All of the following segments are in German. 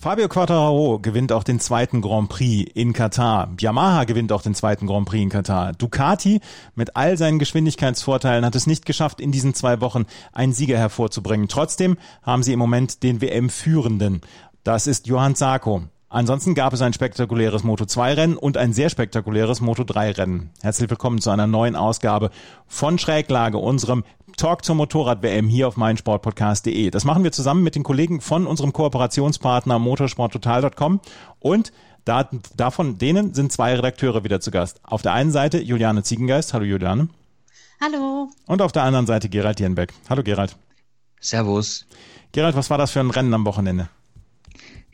Fabio Quattararo gewinnt auch den zweiten Grand Prix in Katar. Yamaha gewinnt auch den zweiten Grand Prix in Katar. Ducati mit all seinen Geschwindigkeitsvorteilen hat es nicht geschafft, in diesen zwei Wochen einen Sieger hervorzubringen. Trotzdem haben sie im Moment den WM-Führenden. Das ist Johann Zarco. Ansonsten gab es ein spektakuläres Moto2-Rennen und ein sehr spektakuläres Moto3-Rennen. Herzlich willkommen zu einer neuen Ausgabe von Schräglage, unserem Talk zur Motorrad-WM hier auf meinsportpodcast.de. Das machen wir zusammen mit den Kollegen von unserem Kooperationspartner motorsporttotal.com und da, davon denen sind zwei Redakteure wieder zu Gast. Auf der einen Seite Juliane Ziegengeist. Hallo Juliane. Hallo. Und auf der anderen Seite Gerald Jenbeck. Hallo Gerald. Servus. Gerald, was war das für ein Rennen am Wochenende?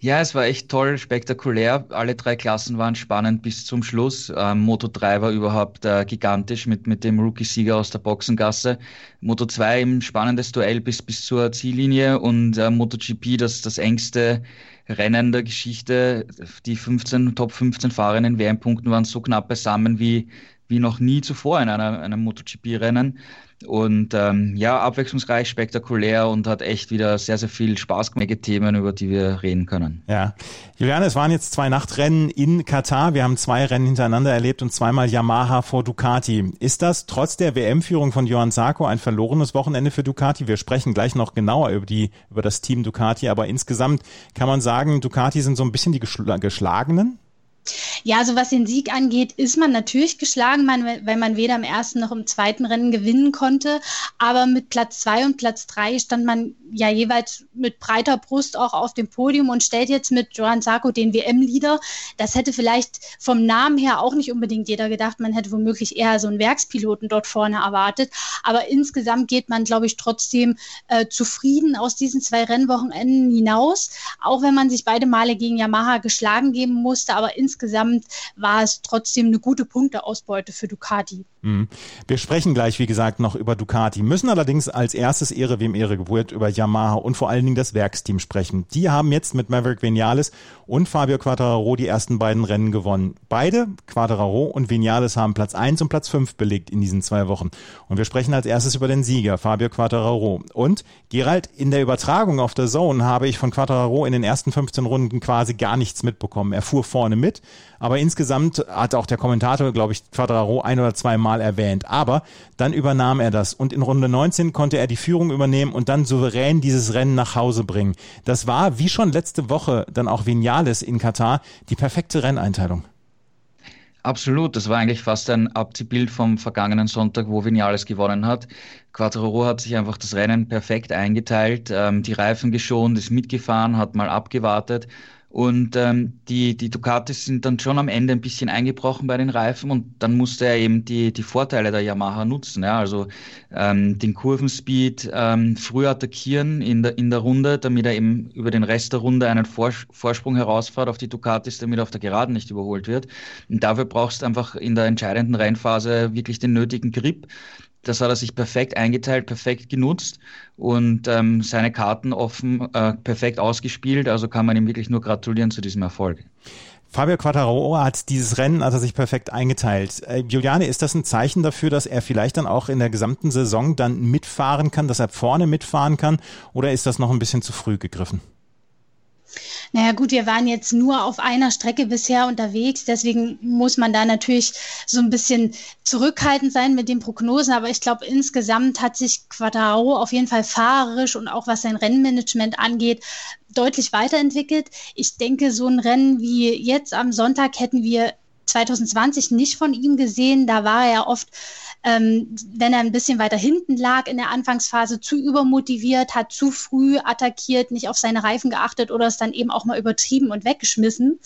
Ja, es war echt toll, spektakulär. Alle drei Klassen waren spannend bis zum Schluss. Ähm, Moto 3 war überhaupt äh, gigantisch mit, mit dem Rookie-Sieger aus der Boxengasse. Moto 2 ein spannendes Duell bis, bis zur Ziellinie und äh, MotoGP das, das engste Rennen der Geschichte. Die 15, Top 15 Fahrerinnen WM-Punkten waren so knapp beisammen wie, wie noch nie zuvor in einer, einem MotoGP-Rennen. Und ähm, ja, abwechslungsreich, spektakulär und hat echt wieder sehr, sehr viel Spaß gemacht. Themen, über die wir reden können. Ja. Juliane, es waren jetzt zwei Nachtrennen in Katar. Wir haben zwei Rennen hintereinander erlebt und zweimal Yamaha vor Ducati. Ist das trotz der WM-Führung von Johann Sarko ein verlorenes Wochenende für Ducati? Wir sprechen gleich noch genauer über die, über das Team Ducati, aber insgesamt kann man sagen, Ducati sind so ein bisschen die Geschlagenen? Ja, also was den Sieg angeht, ist man natürlich geschlagen, weil man weder im ersten noch im zweiten Rennen gewinnen konnte. Aber mit Platz zwei und Platz drei stand man ja jeweils mit breiter Brust auch auf dem Podium und stellt jetzt mit Johan Sarko den WM-Leader. Das hätte vielleicht vom Namen her auch nicht unbedingt jeder gedacht. Man hätte womöglich eher so einen Werkspiloten dort vorne erwartet. Aber insgesamt geht man, glaube ich, trotzdem äh, zufrieden aus diesen zwei Rennwochenenden hinaus. Auch wenn man sich beide Male gegen Yamaha geschlagen geben musste. Aber insgesamt war es trotzdem eine gute Punkteausbeute für Ducati. Mhm. Wir sprechen gleich, wie gesagt, noch über Ducati, müssen allerdings als erstes Ehre wem Ehre gebührt über Yamaha und vor allen Dingen das Werksteam sprechen. Die haben jetzt mit Maverick Vinales und Fabio Quattararo die ersten beiden Rennen gewonnen. Beide, Quattararo und Vinales, haben Platz 1 und Platz 5 belegt in diesen zwei Wochen. Und wir sprechen als erstes über den Sieger, Fabio Quattararo. Und Gerald, in der Übertragung auf der Zone habe ich von Quattararo in den ersten 15 Runden quasi gar nichts mitbekommen. Er fuhr vorne mit, aber insgesamt hat auch der Kommentator, glaube ich, Quadraro ein oder zwei Mal erwähnt. Aber dann übernahm er das und in Runde 19 konnte er die Führung übernehmen und dann souverän dieses Rennen nach Hause bringen. Das war, wie schon letzte Woche, dann auch Vinales in Katar, die perfekte Renneinteilung. Absolut, das war eigentlich fast ein Abziehbild vom vergangenen Sonntag, wo Vinales gewonnen hat. Quattraro hat sich einfach das Rennen perfekt eingeteilt, ähm, die Reifen geschont, ist mitgefahren, hat mal abgewartet und ähm, die, die Ducatis sind dann schon am Ende ein bisschen eingebrochen bei den Reifen und dann musste er eben die, die Vorteile der Yamaha nutzen. Ja? Also ähm, den Kurvenspeed ähm, früh attackieren in der, in der Runde, damit er eben über den Rest der Runde einen Vors Vorsprung herausfährt auf die Ducatis, damit er auf der Geraden nicht überholt wird. Und dafür brauchst du einfach in der entscheidenden Rennphase wirklich den nötigen Grip. Das hat er sich perfekt eingeteilt, perfekt genutzt und ähm, seine Karten offen äh, perfekt ausgespielt. Also kann man ihm wirklich nur gratulieren zu diesem Erfolg. Fabio Quattararo hat dieses Rennen, hat er sich perfekt eingeteilt. Äh, Juliane, ist das ein Zeichen dafür, dass er vielleicht dann auch in der gesamten Saison dann mitfahren kann, dass er vorne mitfahren kann? Oder ist das noch ein bisschen zu früh gegriffen? Naja gut, wir waren jetzt nur auf einer Strecke bisher unterwegs, deswegen muss man da natürlich so ein bisschen zurückhaltend sein mit den Prognosen, aber ich glaube, insgesamt hat sich Quadraro auf jeden Fall fahrerisch und auch was sein Rennmanagement angeht, deutlich weiterentwickelt. Ich denke, so ein Rennen wie jetzt am Sonntag hätten wir 2020 nicht von ihm gesehen. Da war er oft ähm, wenn er ein bisschen weiter hinten lag in der Anfangsphase, zu übermotiviert, hat zu früh attackiert, nicht auf seine Reifen geachtet oder es dann eben auch mal übertrieben und weggeschmissen.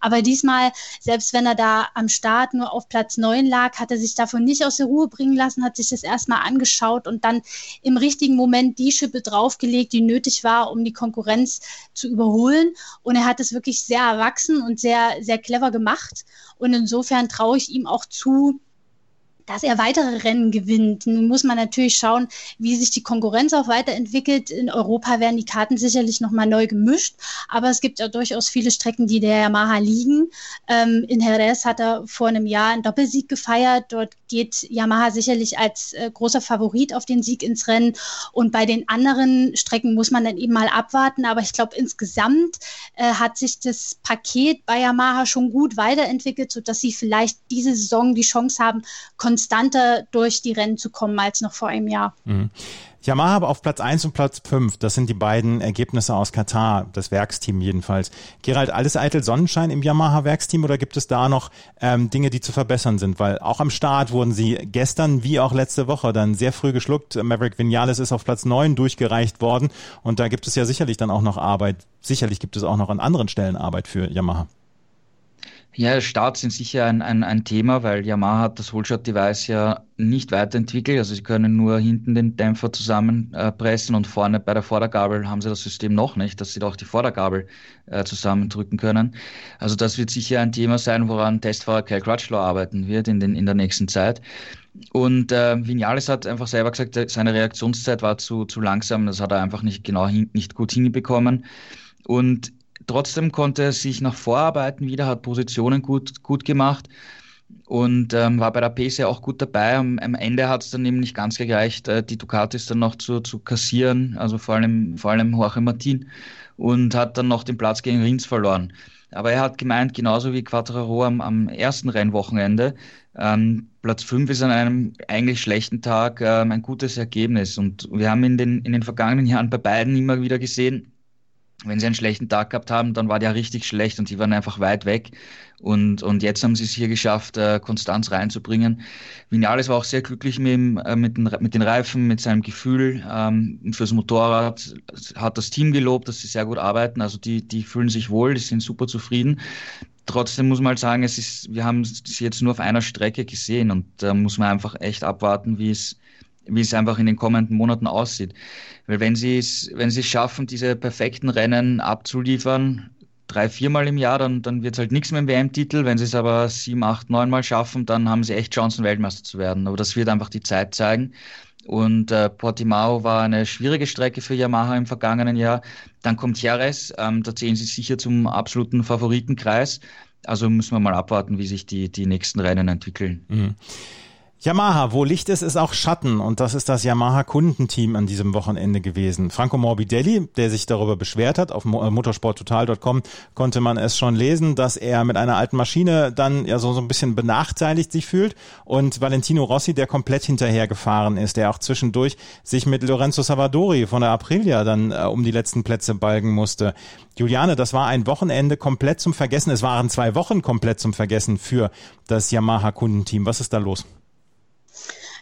Aber diesmal, selbst wenn er da am Start nur auf Platz neun lag, hat er sich davon nicht aus der Ruhe bringen lassen, hat sich das erstmal angeschaut und dann im richtigen Moment die Schippe draufgelegt, die nötig war, um die Konkurrenz zu überholen. Und er hat es wirklich sehr erwachsen und sehr, sehr clever gemacht. Und insofern traue ich ihm auch zu, dass er weitere Rennen gewinnt. Nun muss man natürlich schauen, wie sich die Konkurrenz auch weiterentwickelt. In Europa werden die Karten sicherlich nochmal neu gemischt, aber es gibt ja durchaus viele Strecken, die der Yamaha liegen. Ähm, in Jerez hat er vor einem Jahr einen Doppelsieg gefeiert. Dort geht Yamaha sicherlich als äh, großer Favorit auf den Sieg ins Rennen. Und bei den anderen Strecken muss man dann eben mal abwarten. Aber ich glaube, insgesamt äh, hat sich das Paket bei Yamaha schon gut weiterentwickelt, sodass sie vielleicht diese Saison die Chance haben, konstanter durch die Rennen zu kommen als noch vor einem Jahr. Mhm. Yamaha auf Platz 1 und Platz 5. Das sind die beiden Ergebnisse aus Katar, das Werksteam jedenfalls. Gerald, alles eitel Sonnenschein im Yamaha-Werksteam oder gibt es da noch ähm, Dinge, die zu verbessern sind? Weil auch am Start wurden sie gestern wie auch letzte Woche dann sehr früh geschluckt. Maverick Vinales ist auf Platz 9 durchgereicht worden und da gibt es ja sicherlich dann auch noch Arbeit. Sicherlich gibt es auch noch an anderen Stellen Arbeit für Yamaha. Ja, Starts sind sicher ein, ein, ein Thema, weil Yamaha hat das Wholeshot-Device ja nicht weiterentwickelt. Also sie können nur hinten den Dämpfer zusammenpressen äh, und vorne bei der Vordergabel haben sie das System noch nicht, dass sie auch die Vordergabel äh, zusammendrücken können. Also das wird sicher ein Thema sein, woran Testfahrer Cal Crutchlow arbeiten wird in, den, in der nächsten Zeit. Und äh, Vinales hat einfach selber gesagt, seine Reaktionszeit war zu, zu langsam. Das hat er einfach nicht genau hin, nicht gut hinbekommen. Und Trotzdem konnte er sich nach Vorarbeiten wieder, hat Positionen gut, gut gemacht und ähm, war bei der PC auch gut dabei. Am, am Ende hat es dann eben nicht ganz gereicht, äh, die Ducatis dann noch zu, zu kassieren, also vor allem, vor allem Jorge Martin und hat dann noch den Platz gegen Rins verloren. Aber er hat gemeint, genauso wie Quattraro am, am ersten Rennwochenende, ähm, Platz 5 ist an einem eigentlich schlechten Tag ähm, ein gutes Ergebnis. Und wir haben in den, in den vergangenen Jahren bei beiden immer wieder gesehen, wenn sie einen schlechten Tag gehabt haben, dann war der richtig schlecht und sie waren einfach weit weg. Und, und jetzt haben sie es hier geschafft, äh, Konstanz reinzubringen. Vinales war auch sehr glücklich mit, dem, äh, mit, den, mit den Reifen, mit seinem Gefühl. Ähm, fürs Motorrad hat das Team gelobt, dass sie sehr gut arbeiten. Also die, die fühlen sich wohl, die sind super zufrieden. Trotzdem muss man halt sagen, es ist, wir haben sie jetzt nur auf einer Strecke gesehen und da muss man einfach echt abwarten, wie es, wie es einfach in den kommenden Monaten aussieht. Weil wenn sie es, wenn sie es schaffen, diese perfekten Rennen abzuliefern, drei, viermal im Jahr, dann, dann wird es halt nichts mehr im WM-Titel. Wenn sie es aber sieben, acht, neunmal schaffen, dann haben sie echt Chancen, Weltmeister zu werden. Aber das wird einfach die Zeit zeigen. Und äh, Portimao war eine schwierige Strecke für Yamaha im vergangenen Jahr. Dann kommt Jerez, ähm, da zählen sie sicher zum absoluten Favoritenkreis. Also müssen wir mal abwarten, wie sich die, die nächsten Rennen entwickeln. Mhm. Yamaha, wo Licht ist, ist auch Schatten und das ist das Yamaha-Kundenteam an diesem Wochenende gewesen. Franco Morbidelli, der sich darüber beschwert hat, auf äh, motorsporttotal.com konnte man es schon lesen, dass er mit einer alten Maschine dann ja so, so ein bisschen benachteiligt sich fühlt und Valentino Rossi, der komplett hinterhergefahren ist, der auch zwischendurch sich mit Lorenzo Savadori von der Aprilia dann äh, um die letzten Plätze balgen musste. Juliane, das war ein Wochenende komplett zum Vergessen. Es waren zwei Wochen komplett zum Vergessen für das Yamaha-Kundenteam. Was ist da los?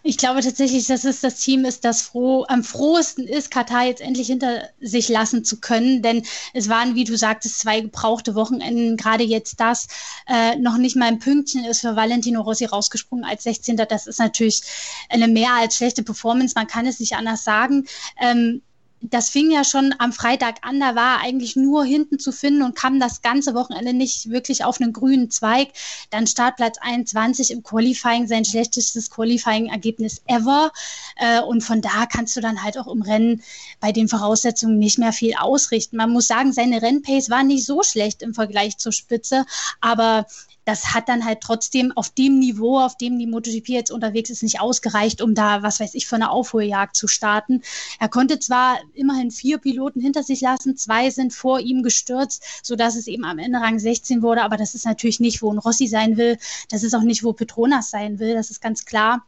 Ich glaube tatsächlich, dass es das Team ist, das froh, am frohesten ist, Katar jetzt endlich hinter sich lassen zu können. Denn es waren, wie du sagtest, zwei gebrauchte Wochenenden. Gerade jetzt das äh, noch nicht mal ein Pünktchen ist für Valentino Rossi rausgesprungen als 16. Das ist natürlich eine mehr als schlechte Performance. Man kann es nicht anders sagen. Ähm, das fing ja schon am Freitag an, da war eigentlich nur hinten zu finden und kam das ganze Wochenende nicht wirklich auf einen grünen Zweig. Dann Startplatz 21 im Qualifying, sein schlechtestes Qualifying-Ergebnis ever. Äh, und von da kannst du dann halt auch im Rennen bei den Voraussetzungen nicht mehr viel ausrichten. Man muss sagen, seine Rennpace war nicht so schlecht im Vergleich zur Spitze, aber das hat dann halt trotzdem auf dem Niveau, auf dem die MotoGP jetzt unterwegs ist, nicht ausgereicht, um da, was weiß ich, für eine Aufholjagd zu starten. Er konnte zwar immerhin vier Piloten hinter sich lassen, zwei sind vor ihm gestürzt, sodass es eben am Ende Rang 16 wurde, aber das ist natürlich nicht, wo ein Rossi sein will, das ist auch nicht, wo Petronas sein will, das ist ganz klar.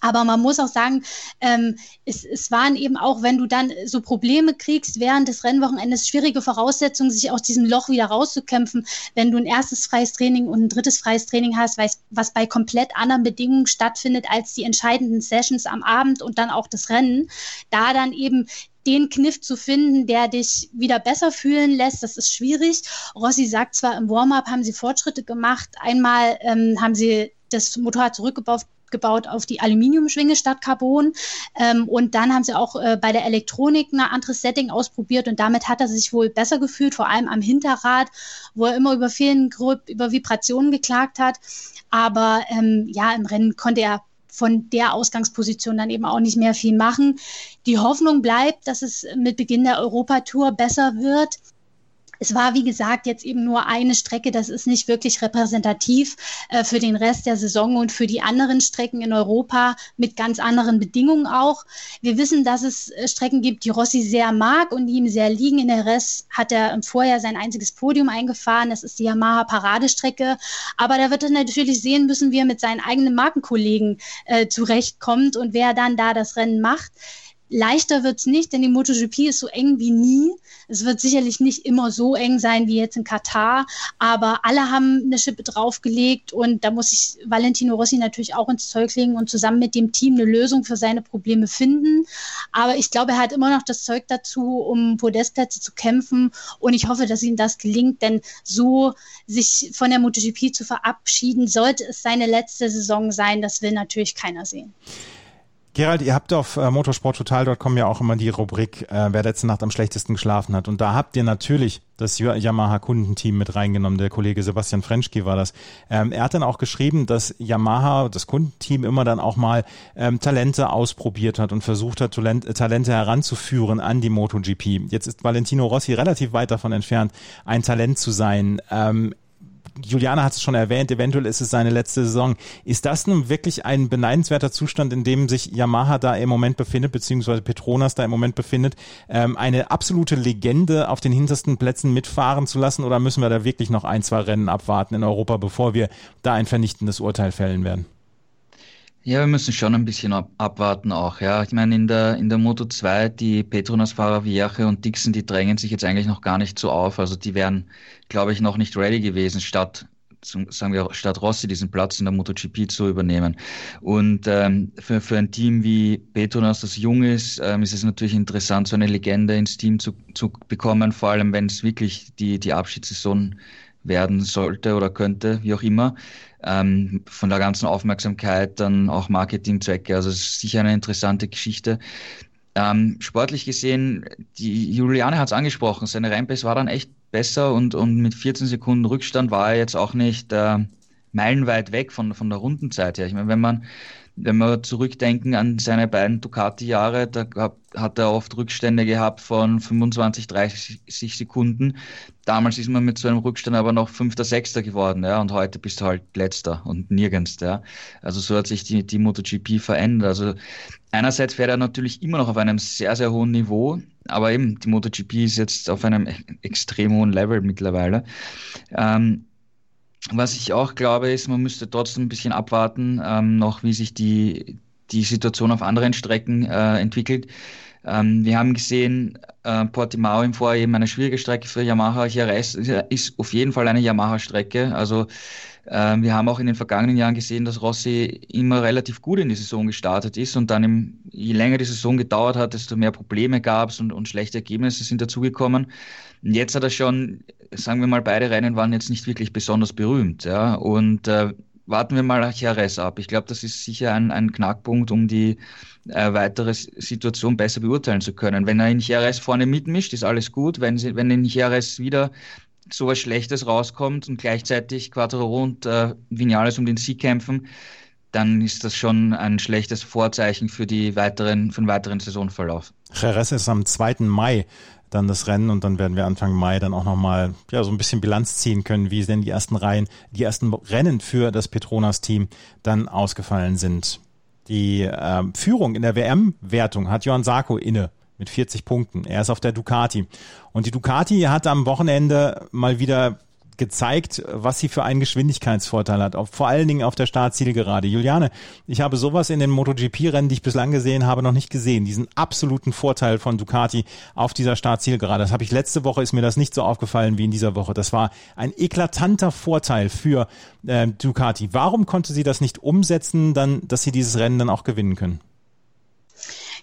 Aber man muss auch sagen, ähm, es, es waren eben auch, wenn du dann so Probleme kriegst während des Rennwochenendes, schwierige Voraussetzungen, sich aus diesem Loch wieder rauszukämpfen, wenn du ein erstes freies Training und ein drittes freies Training hast, was, bei komplett anderen Bedingungen stattfindet als die entscheidenden Sessions am Abend und dann auch das Rennen. Da dann eben den Kniff zu finden, der dich wieder besser fühlen lässt, das ist schwierig. Rossi sagt zwar, im Warm-up haben sie Fortschritte gemacht. Einmal ähm, haben sie das Motorrad zurückgebaut gebaut auf die Aluminiumschwinge statt Carbon. Ähm, und dann haben sie auch äh, bei der Elektronik ein anderes Setting ausprobiert und damit hat er sich wohl besser gefühlt, vor allem am Hinterrad, wo er immer über vielen über Vibrationen geklagt hat. Aber ähm, ja, im Rennen konnte er von der Ausgangsposition dann eben auch nicht mehr viel machen. Die Hoffnung bleibt, dass es mit Beginn der Europatour besser wird. Es war, wie gesagt, jetzt eben nur eine Strecke. Das ist nicht wirklich repräsentativ äh, für den Rest der Saison und für die anderen Strecken in Europa mit ganz anderen Bedingungen auch. Wir wissen, dass es äh, Strecken gibt, die Rossi sehr mag und die ihm sehr liegen. In der Rest hat er im Vorjahr sein einziges Podium eingefahren. Das ist die Yamaha Paradestrecke. Aber da wird er natürlich sehen müssen, wie er mit seinen eigenen Markenkollegen äh, zurechtkommt und wer dann da das Rennen macht. Leichter wird es nicht, denn die MotoGP ist so eng wie nie. Es wird sicherlich nicht immer so eng sein wie jetzt in Katar, aber alle haben eine Schippe draufgelegt und da muss ich Valentino Rossi natürlich auch ins Zeug legen und zusammen mit dem Team eine Lösung für seine Probleme finden. Aber ich glaube, er hat immer noch das Zeug dazu, um Podestplätze zu kämpfen und ich hoffe, dass ihm das gelingt, denn so sich von der MotoGP zu verabschieden, sollte es seine letzte Saison sein, das will natürlich keiner sehen. Gerald, ihr habt auf äh, motorsporttotal.com ja auch immer die Rubrik, äh, wer letzte Nacht am schlechtesten geschlafen hat. Und da habt ihr natürlich das Yamaha-Kundenteam mit reingenommen. Der Kollege Sebastian Frenschke war das. Ähm, er hat dann auch geschrieben, dass Yamaha, das Kundenteam, immer dann auch mal ähm, Talente ausprobiert hat und versucht hat, Talent, äh, Talente heranzuführen an die MotoGP. Jetzt ist Valentino Rossi relativ weit davon entfernt, ein Talent zu sein. Ähm, Juliane hat es schon erwähnt, eventuell ist es seine letzte Saison. Ist das nun wirklich ein beneidenswerter Zustand, in dem sich Yamaha da im Moment befindet, beziehungsweise Petronas da im Moment befindet, ähm, eine absolute Legende auf den hintersten Plätzen mitfahren zu lassen? Oder müssen wir da wirklich noch ein, zwei Rennen abwarten in Europa, bevor wir da ein vernichtendes Urteil fällen werden? Ja, wir müssen schon ein bisschen ab abwarten auch. Ja, ich meine, in der, in der Moto 2, die Petronas-Fahrer Vierche und Dixon, die drängen sich jetzt eigentlich noch gar nicht so auf. Also die wären, glaube ich, noch nicht ready gewesen, statt, sagen wir, statt Rossi diesen Platz in der MotoGP zu übernehmen. Und ähm, für, für ein Team wie Petronas, das jung ist, ähm, ist es natürlich interessant, so eine Legende ins Team zu, zu bekommen, vor allem wenn es wirklich die, die Abschiedssaison werden sollte oder könnte, wie auch immer ähm, von der ganzen Aufmerksamkeit dann auch Marketingzwecke. Also es ist sicher eine interessante Geschichte. Ähm, sportlich gesehen, die Juliane hat es angesprochen, seine Rennpace war dann echt besser und, und mit 14 Sekunden Rückstand war er jetzt auch nicht äh, meilenweit weg von, von der Rundenzeit her. Ich meine, wenn man wenn wir zurückdenken an seine beiden Ducati-Jahre, da hat er oft Rückstände gehabt von 25, 30 Sekunden. Damals ist man mit so einem Rückstand aber noch Fünfter, Sechster geworden, ja, und heute bist du halt Letzter und nirgends, ja. Also so hat sich die, die MotoGP verändert. Also einerseits fährt er natürlich immer noch auf einem sehr, sehr hohen Niveau, aber eben die MotoGP ist jetzt auf einem extrem hohen Level mittlerweile. Ähm, was ich auch glaube, ist, man müsste trotzdem ein bisschen abwarten, ähm, noch wie sich die, die Situation auf anderen Strecken äh, entwickelt. Ähm, wir haben gesehen, äh, Portimao im Vorjahr eben eine schwierige Strecke für Yamaha. Jerez ist auf jeden Fall eine Yamaha-Strecke. Also äh, wir haben auch in den vergangenen Jahren gesehen, dass Rossi immer relativ gut in die Saison gestartet ist und dann, im, je länger die Saison gedauert hat, desto mehr Probleme gab es und, und schlechte Ergebnisse sind dazugekommen. Jetzt hat er schon, sagen wir mal, beide Rennen waren jetzt nicht wirklich besonders berühmt. Ja? Und äh, warten wir mal Jerez ab. Ich glaube, das ist sicher ein, ein Knackpunkt, um die äh, weitere Situation besser beurteilen zu können. Wenn er in Jerez vorne mitmischt, ist alles gut. Wenn, sie, wenn in Jerez wieder so was Schlechtes rauskommt und gleichzeitig Quattro und äh, Vinales um den Sieg kämpfen, dann ist das schon ein schlechtes Vorzeichen für, die weiteren, für den weiteren Saisonverlauf. Jerez ist am 2. Mai dann das Rennen und dann werden wir Anfang Mai dann auch nochmal ja, so ein bisschen Bilanz ziehen können, wie denn die ersten Reihen, die ersten Rennen für das Petronas-Team dann ausgefallen sind. Die äh, Führung in der WM-Wertung hat Johann Sarko inne mit 40 Punkten. Er ist auf der Ducati. Und die Ducati hat am Wochenende mal wieder gezeigt, was sie für einen Geschwindigkeitsvorteil hat, auf, vor allen Dingen auf der Startzielgerade. Juliane, ich habe sowas in den MotoGP-Rennen, die ich bislang gesehen habe, noch nicht gesehen. Diesen absoluten Vorteil von Ducati auf dieser Startzielgerade. Das habe ich letzte Woche, ist mir das nicht so aufgefallen wie in dieser Woche. Das war ein eklatanter Vorteil für äh, Ducati. Warum konnte sie das nicht umsetzen, dann, dass sie dieses Rennen dann auch gewinnen können?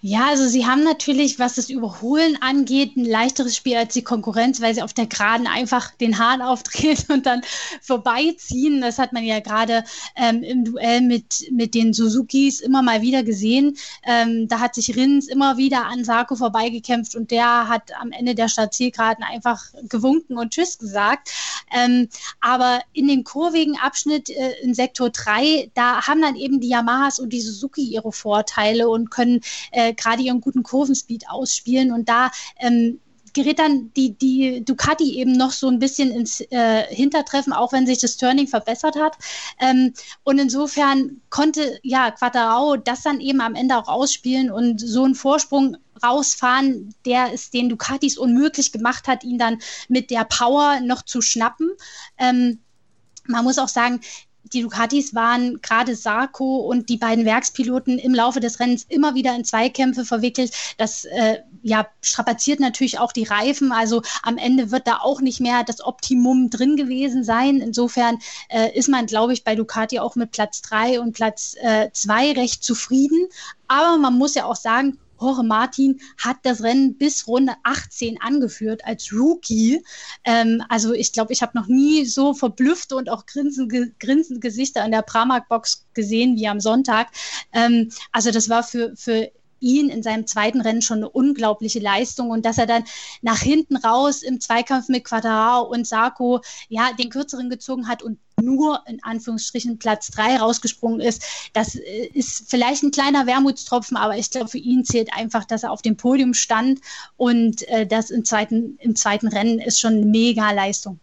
Ja, also sie haben natürlich, was das Überholen angeht, ein leichteres Spiel als die Konkurrenz, weil sie auf der Geraden einfach den Hahn aufdrehen und dann vorbeiziehen. Das hat man ja gerade ähm, im Duell mit, mit den Suzukis immer mal wieder gesehen. Ähm, da hat sich Rins immer wieder an Sarko vorbeigekämpft und der hat am Ende der Startzielgeraden einfach gewunken und Tschüss gesagt. Ähm, aber in dem kurvigen Abschnitt äh, in Sektor 3, da haben dann eben die Yamahas und die Suzuki ihre Vorteile und können äh, gerade ihren guten Kurvenspeed ausspielen und da ähm, gerät dann die, die Ducati eben noch so ein bisschen ins äh, Hintertreffen, auch wenn sich das Turning verbessert hat. Ähm, und insofern konnte ja Quattarao das dann eben am Ende auch ausspielen und so einen Vorsprung rausfahren, der es den Ducatis unmöglich gemacht hat, ihn dann mit der Power noch zu schnappen. Ähm, man muss auch sagen, die Ducatis waren gerade Sarko und die beiden Werkspiloten im Laufe des Rennens immer wieder in Zweikämpfe verwickelt. Das äh, ja, strapaziert natürlich auch die Reifen. Also am Ende wird da auch nicht mehr das Optimum drin gewesen sein. Insofern äh, ist man, glaube ich, bei Ducati auch mit Platz drei und Platz äh, zwei recht zufrieden. Aber man muss ja auch sagen, Jorge Martin hat das Rennen bis Runde 18 angeführt als Rookie. Ähm, also ich glaube, ich habe noch nie so verblüffte und auch grinsende, grinsende Gesichter in der Pramac-Box gesehen wie am Sonntag. Ähm, also das war für, für ihn in seinem zweiten Rennen schon eine unglaubliche Leistung und dass er dann nach hinten raus im Zweikampf mit Quadrao und Sarko ja den kürzeren gezogen hat und nur in Anführungsstrichen Platz drei rausgesprungen ist. Das äh, ist vielleicht ein kleiner Wermutstropfen, aber ich glaube, für ihn zählt einfach, dass er auf dem Podium stand und äh, das im zweiten, im zweiten Rennen ist schon eine mega Leistung.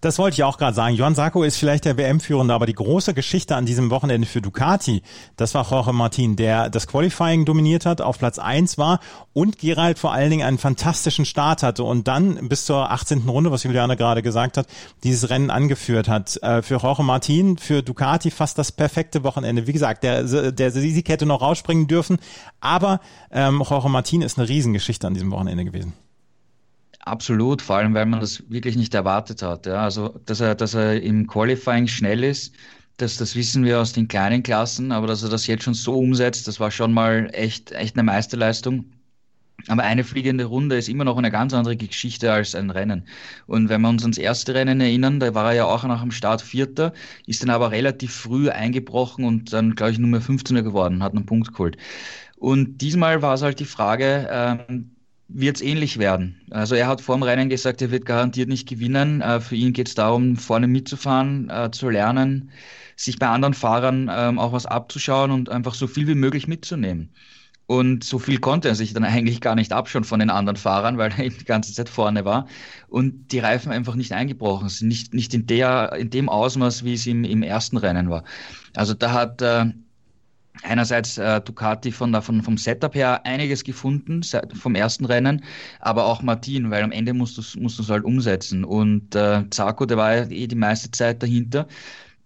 Das wollte ich auch gerade sagen. Johann Sarko ist vielleicht der WM-Führende, aber die große Geschichte an diesem Wochenende für Ducati, das war Jorge Martin, der das Qualifying dominiert hat, auf Platz eins war und Gerald vor allen Dingen einen fantastischen Start hatte und dann bis zur 18. Runde, was Juliane gerade gesagt hat, dieses Rennen angeführt hat. Äh, für Jorge Martin, für Ducati fast das perfekte Wochenende. Wie gesagt, der, der Sieg hätte noch rausspringen dürfen, aber ähm, Jorge Martin ist eine Riesengeschichte an diesem Wochenende gewesen. Absolut, vor allem weil man das wirklich nicht erwartet hat. Ja. Also, dass er, dass er im Qualifying schnell ist, das, das wissen wir aus den kleinen Klassen, aber dass er das jetzt schon so umsetzt, das war schon mal echt, echt eine Meisterleistung. Aber eine fliegende Runde ist immer noch eine ganz andere Geschichte als ein Rennen. Und wenn wir uns ans erste Rennen erinnern, da war er ja auch nach dem Start Vierter, ist dann aber relativ früh eingebrochen und dann, glaube ich, Nummer 15er geworden, hat einen Punkt geholt. Und diesmal war es halt die Frage, ähm, wird es ähnlich werden? Also er hat vor dem Rennen gesagt, er wird garantiert nicht gewinnen. Äh, für ihn geht es darum, vorne mitzufahren, äh, zu lernen, sich bei anderen Fahrern ähm, auch was abzuschauen und einfach so viel wie möglich mitzunehmen. Und so viel konnte er sich dann eigentlich gar nicht abschauen von den anderen Fahrern, weil er eben die ganze Zeit vorne war. Und die Reifen einfach nicht eingebrochen sind, nicht, nicht in, der, in dem Ausmaß, wie es im, im ersten Rennen war. Also da hat äh, einerseits äh, Ducati von, der, von, vom Setup her einiges gefunden vom ersten Rennen, aber auch Martin, weil am Ende musst du es musst halt umsetzen. Und äh, Zarco, der war eh die meiste Zeit dahinter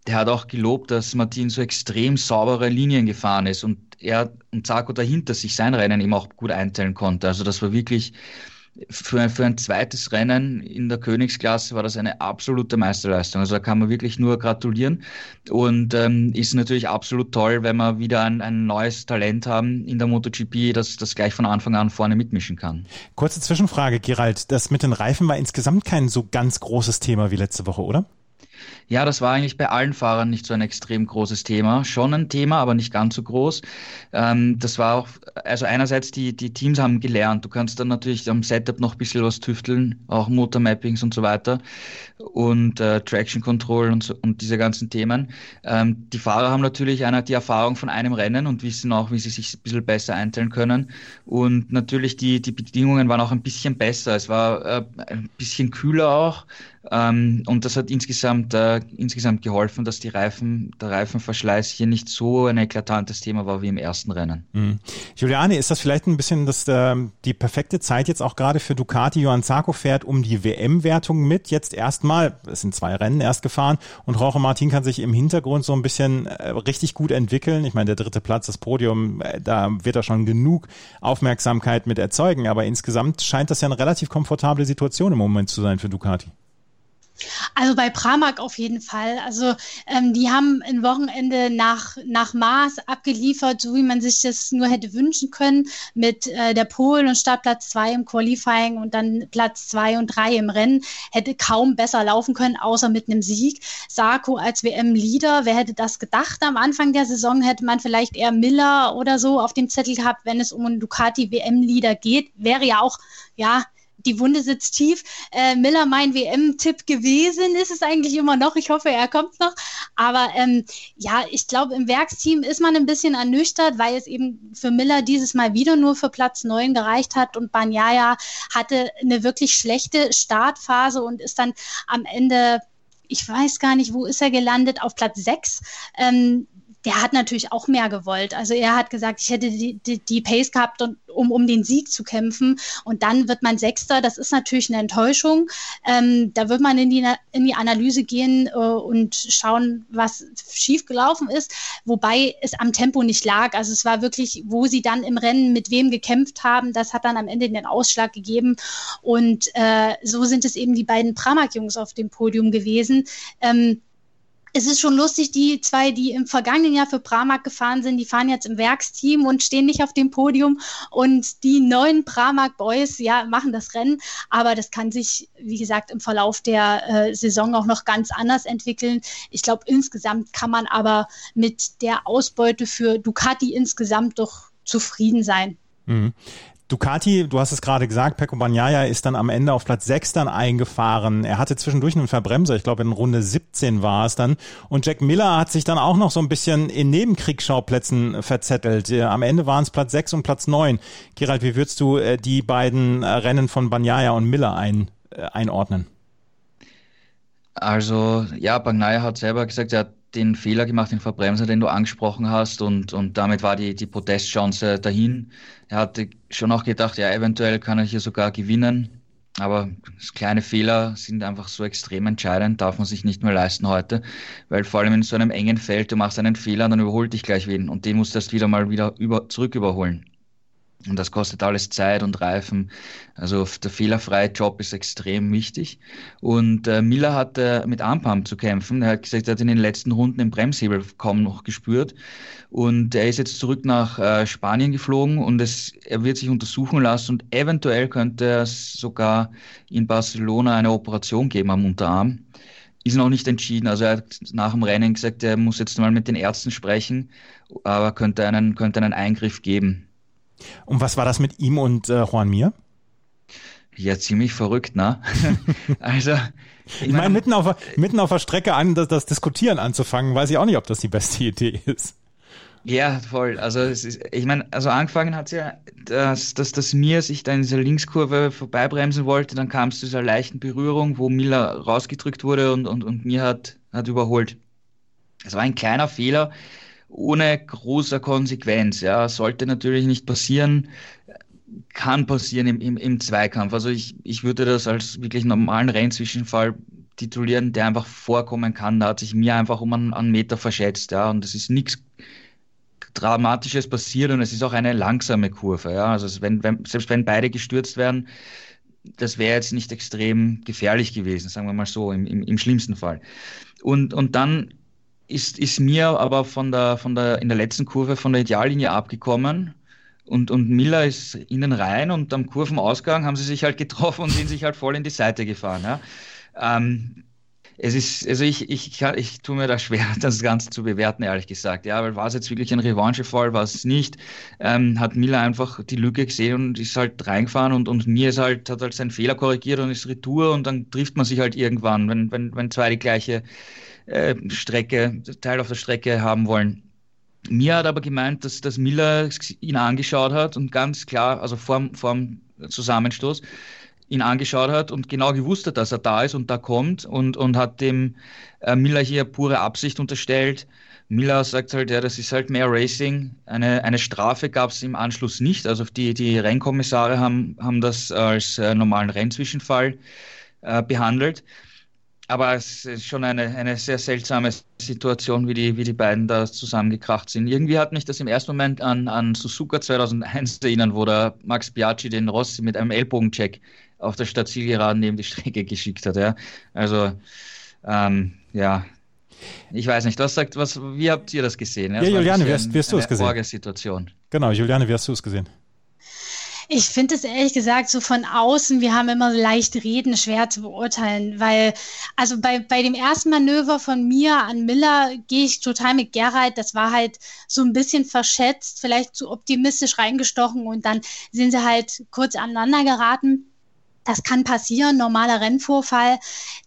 der hat auch gelobt, dass Martin so extrem saubere Linien gefahren ist und er und Zarko dahinter sich sein Rennen eben auch gut einteilen konnte. Also das war wirklich für ein, für ein zweites Rennen in der Königsklasse war das eine absolute Meisterleistung. Also da kann man wirklich nur gratulieren und ähm, ist natürlich absolut toll, wenn wir wieder ein, ein neues Talent haben in der MotoGP, das, das gleich von Anfang an vorne mitmischen kann. Kurze Zwischenfrage, Gerald. Das mit den Reifen war insgesamt kein so ganz großes Thema wie letzte Woche, oder? Ja, das war eigentlich bei allen Fahrern nicht so ein extrem großes Thema. Schon ein Thema, aber nicht ganz so groß. Ähm, das war auch, also einerseits die, die Teams haben gelernt. Du kannst dann natürlich am Setup noch ein bisschen was tüfteln, auch Motormappings und so weiter und äh, Traction Control und, so, und diese ganzen Themen. Ähm, die Fahrer haben natürlich eine, die Erfahrung von einem Rennen und wissen auch, wie sie sich ein bisschen besser einteilen können. Und natürlich die, die Bedingungen waren auch ein bisschen besser. Es war äh, ein bisschen kühler auch. Ähm, und das hat insgesamt, äh, insgesamt geholfen, dass die Reifen, der Reifenverschleiß hier nicht so ein eklatantes Thema war wie im ersten Rennen. Mhm. Juliane, ist das vielleicht ein bisschen das, äh, die perfekte Zeit jetzt auch gerade für Ducati? Johann Zarco fährt um die WM-Wertung mit, jetzt erstmal, es sind zwei Rennen erst gefahren und Jorge Martin kann sich im Hintergrund so ein bisschen äh, richtig gut entwickeln. Ich meine, der dritte Platz, das Podium, äh, da wird er schon genug Aufmerksamkeit mit erzeugen, aber insgesamt scheint das ja eine relativ komfortable Situation im Moment zu sein für Ducati. Also bei Pramac auf jeden Fall. Also ähm, die haben ein Wochenende nach, nach Maß abgeliefert, so wie man sich das nur hätte wünschen können, mit äh, der Pole und Startplatz 2 im Qualifying und dann Platz 2 und 3 im Rennen. Hätte kaum besser laufen können, außer mit einem Sieg. Sarko als WM-Leader, wer hätte das gedacht am Anfang der Saison? Hätte man vielleicht eher Miller oder so auf dem Zettel gehabt, wenn es um einen Ducati WM-Leader geht. Wäre ja auch, ja, die Wunde sitzt tief. Äh, Miller mein WM-Tipp gewesen, ist es eigentlich immer noch. Ich hoffe, er kommt noch. Aber ähm, ja, ich glaube, im Werksteam ist man ein bisschen ernüchtert, weil es eben für Miller dieses Mal wieder nur für Platz 9 gereicht hat und Banyaya hatte eine wirklich schlechte Startphase und ist dann am Ende ich weiß gar nicht, wo ist er gelandet, auf Platz 6. Ähm, der hat natürlich auch mehr gewollt. Also er hat gesagt, ich hätte die, die, die Pace gehabt, um, um den Sieg zu kämpfen. Und dann wird man Sechster. Das ist natürlich eine Enttäuschung. Ähm, da wird man in die, in die Analyse gehen äh, und schauen, was schiefgelaufen ist. Wobei es am Tempo nicht lag. Also es war wirklich, wo sie dann im Rennen mit wem gekämpft haben. Das hat dann am Ende den Ausschlag gegeben. Und äh, so sind es eben die beiden Pramac-Jungs auf dem Podium gewesen. Ähm, es ist schon lustig, die zwei, die im vergangenen Jahr für Pramac gefahren sind, die fahren jetzt im Werksteam und stehen nicht auf dem Podium. Und die neuen Pramac Boys, ja, machen das Rennen. Aber das kann sich, wie gesagt, im Verlauf der äh, Saison auch noch ganz anders entwickeln. Ich glaube, insgesamt kann man aber mit der Ausbeute für Ducati insgesamt doch zufrieden sein. Mhm. Ducati, du hast es gerade gesagt, Pecco Bagnaia ist dann am Ende auf Platz 6 dann eingefahren. Er hatte zwischendurch einen Verbremser, ich glaube in Runde 17 war es dann. Und Jack Miller hat sich dann auch noch so ein bisschen in Nebenkriegsschauplätzen verzettelt. Am Ende waren es Platz 6 und Platz 9. Gerald, wie würdest du äh, die beiden äh, Rennen von Bagnaia und Miller ein, äh, einordnen? Also ja, Bagnaia hat selber gesagt, er hat den Fehler gemacht, den Verbremser, den du angesprochen hast, und, und damit war die, die Protestchance dahin. Er hatte schon auch gedacht, ja, eventuell kann er hier sogar gewinnen. Aber kleine Fehler sind einfach so extrem entscheidend, darf man sich nicht mehr leisten heute, weil vor allem in so einem engen Feld, du machst einen Fehler, dann überholt dich gleich wen und den musst du erst wieder mal wieder über, zurück überholen. Und das kostet alles Zeit und Reifen. Also der fehlerfreie Job ist extrem wichtig. Und äh, Miller hatte mit Armpump zu kämpfen. Er hat gesagt, er hat in den letzten Runden den Bremshebel kaum noch gespürt. Und er ist jetzt zurück nach äh, Spanien geflogen und es, er wird sich untersuchen lassen und eventuell könnte es sogar in Barcelona eine Operation geben am Unterarm. Ist noch nicht entschieden. Also er hat nach dem Rennen gesagt, er muss jetzt mal mit den Ärzten sprechen, aber könnte einen, könnte einen Eingriff geben. Und was war das mit ihm und äh, Juan Mir? Ja, ziemlich verrückt, ne? also. Ich, ich meine, mitten auf, mitten auf der Strecke an, das, das Diskutieren anzufangen, weiß ich auch nicht, ob das die beste Idee ist. Ja, voll. Also es ist, ich meine, also angefangen hat ja, dass, dass das Mir sich da in dieser Linkskurve vorbeibremsen wollte, dann kam es zu dieser leichten Berührung, wo Miller rausgedrückt wurde und, und, und Mir hat, hat überholt. Es war ein kleiner Fehler, ohne großer Konsequenz. Ja, sollte natürlich nicht passieren, kann passieren im, im, im Zweikampf. Also ich, ich würde das als wirklich normalen Rennzwischenfall titulieren, der einfach vorkommen kann. Da hat sich mir einfach um einen, einen Meter verschätzt, ja, und es ist nichts Dramatisches passiert und es ist auch eine langsame Kurve, ja. Also wenn, wenn, selbst wenn beide gestürzt werden, das wäre jetzt nicht extrem gefährlich gewesen, sagen wir mal so, im, im, im schlimmsten Fall. Und, und dann ist, ist mir aber von der, von der, in der letzten Kurve von der Ideallinie abgekommen. Und, und Miller ist innen rein und am Kurvenausgang haben sie sich halt getroffen und sind sich halt voll in die Seite gefahren. Ja. Ähm, es ist, also ich, ich, ich, ich tue mir da schwer, das Ganze zu bewerten, ehrlich gesagt. Ja, weil war es jetzt wirklich ein Revanchefall, war es nicht. Ähm, hat Miller einfach die Lücke gesehen und ist halt reingefahren und, und mir ist halt, hat halt seinen Fehler korrigiert und ist Retour und dann trifft man sich halt irgendwann, wenn, wenn, wenn zwei die gleiche äh, Strecke, Teil auf der Strecke haben wollen. Mir hat aber gemeint, dass, dass Miller ihn angeschaut hat und ganz klar, also vor, vor dem Zusammenstoß, ihn angeschaut hat und genau gewusst hat, dass er da ist und da kommt und, und hat dem äh, Miller hier pure Absicht unterstellt. Miller sagt halt, ja, das ist halt mehr Racing. Eine, eine Strafe gab es im Anschluss nicht. Also die, die Rennkommissare haben, haben das als äh, normalen Rennzwischenfall äh, behandelt aber es ist schon eine, eine sehr seltsame Situation, wie die, wie die beiden da zusammengekracht sind. Irgendwie hat mich das im ersten Moment an, an Suzuka 2001 erinnern, wo der Max Biaggi den Rossi mit einem Ellbogencheck auf der Stadtzielgeraden neben die Strecke geschickt hat. Ja. Also ähm, ja, ich weiß nicht, was sagt, was, wie habt ihr das gesehen? Ja, ja Juliane, wie hast, wie hast du es gesehen? Genau, Juliane, wie hast du es gesehen? Ich finde es ehrlich gesagt so von außen, wir haben immer leicht reden, schwer zu beurteilen, weil, also bei, bei dem ersten Manöver von mir an Miller gehe ich total mit Gerald, das war halt so ein bisschen verschätzt, vielleicht zu optimistisch reingestochen und dann sind sie halt kurz aneinander geraten. Das kann passieren, normaler Rennvorfall.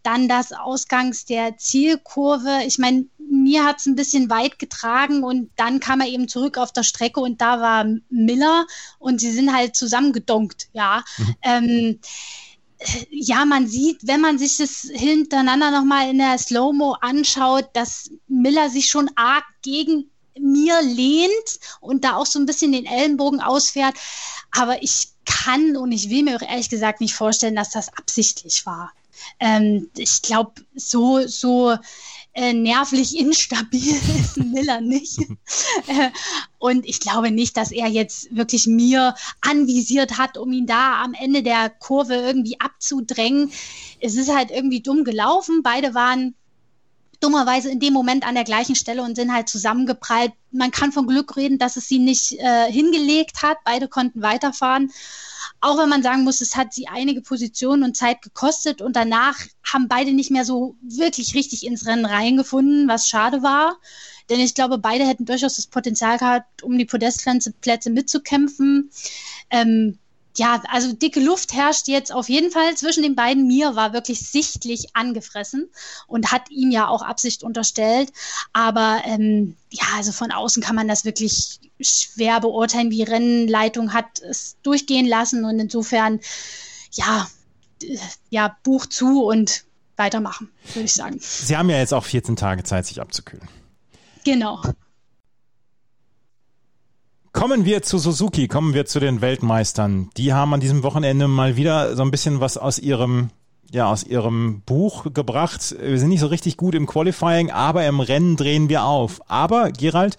Dann das Ausgangs der Zielkurve. Ich meine, mir hat es ein bisschen weit getragen und dann kam er eben zurück auf der Strecke und da war Miller und sie sind halt zusammengedonkt, ja. Mhm. Ähm, ja, man sieht, wenn man sich das hintereinander nochmal in der Slow-Mo anschaut, dass Miller sich schon arg gegen mir lehnt und da auch so ein bisschen den Ellenbogen ausfährt. Aber ich kann und ich will mir auch ehrlich gesagt nicht vorstellen, dass das absichtlich war. Ähm, ich glaube, so, so äh, nervlich instabil ist Miller nicht. äh, und ich glaube nicht, dass er jetzt wirklich mir anvisiert hat, um ihn da am Ende der Kurve irgendwie abzudrängen. Es ist halt irgendwie dumm gelaufen. Beide waren dummerweise in dem Moment an der gleichen Stelle und sind halt zusammengeprallt. Man kann von Glück reden, dass es sie nicht äh, hingelegt hat. Beide konnten weiterfahren. Auch wenn man sagen muss, es hat sie einige Positionen und Zeit gekostet und danach haben beide nicht mehr so wirklich richtig ins Rennen reingefunden, was schade war. Denn ich glaube, beide hätten durchaus das Potenzial gehabt, um die Podestplätze mitzukämpfen. Ähm, ja, also dicke Luft herrscht jetzt auf jeden Fall zwischen den beiden. Mir war wirklich sichtlich angefressen und hat ihm ja auch Absicht unterstellt. Aber ähm, ja, also von außen kann man das wirklich schwer beurteilen. Die Rennleitung hat es durchgehen lassen und insofern, ja, ja, Buch zu und weitermachen, würde ich sagen. Sie haben ja jetzt auch 14 Tage Zeit, sich abzukühlen. Genau. Kommen wir zu Suzuki, kommen wir zu den Weltmeistern. Die haben an diesem Wochenende mal wieder so ein bisschen was aus ihrem ja, aus ihrem Buch gebracht. Wir sind nicht so richtig gut im Qualifying, aber im Rennen drehen wir auf. Aber, Gerald,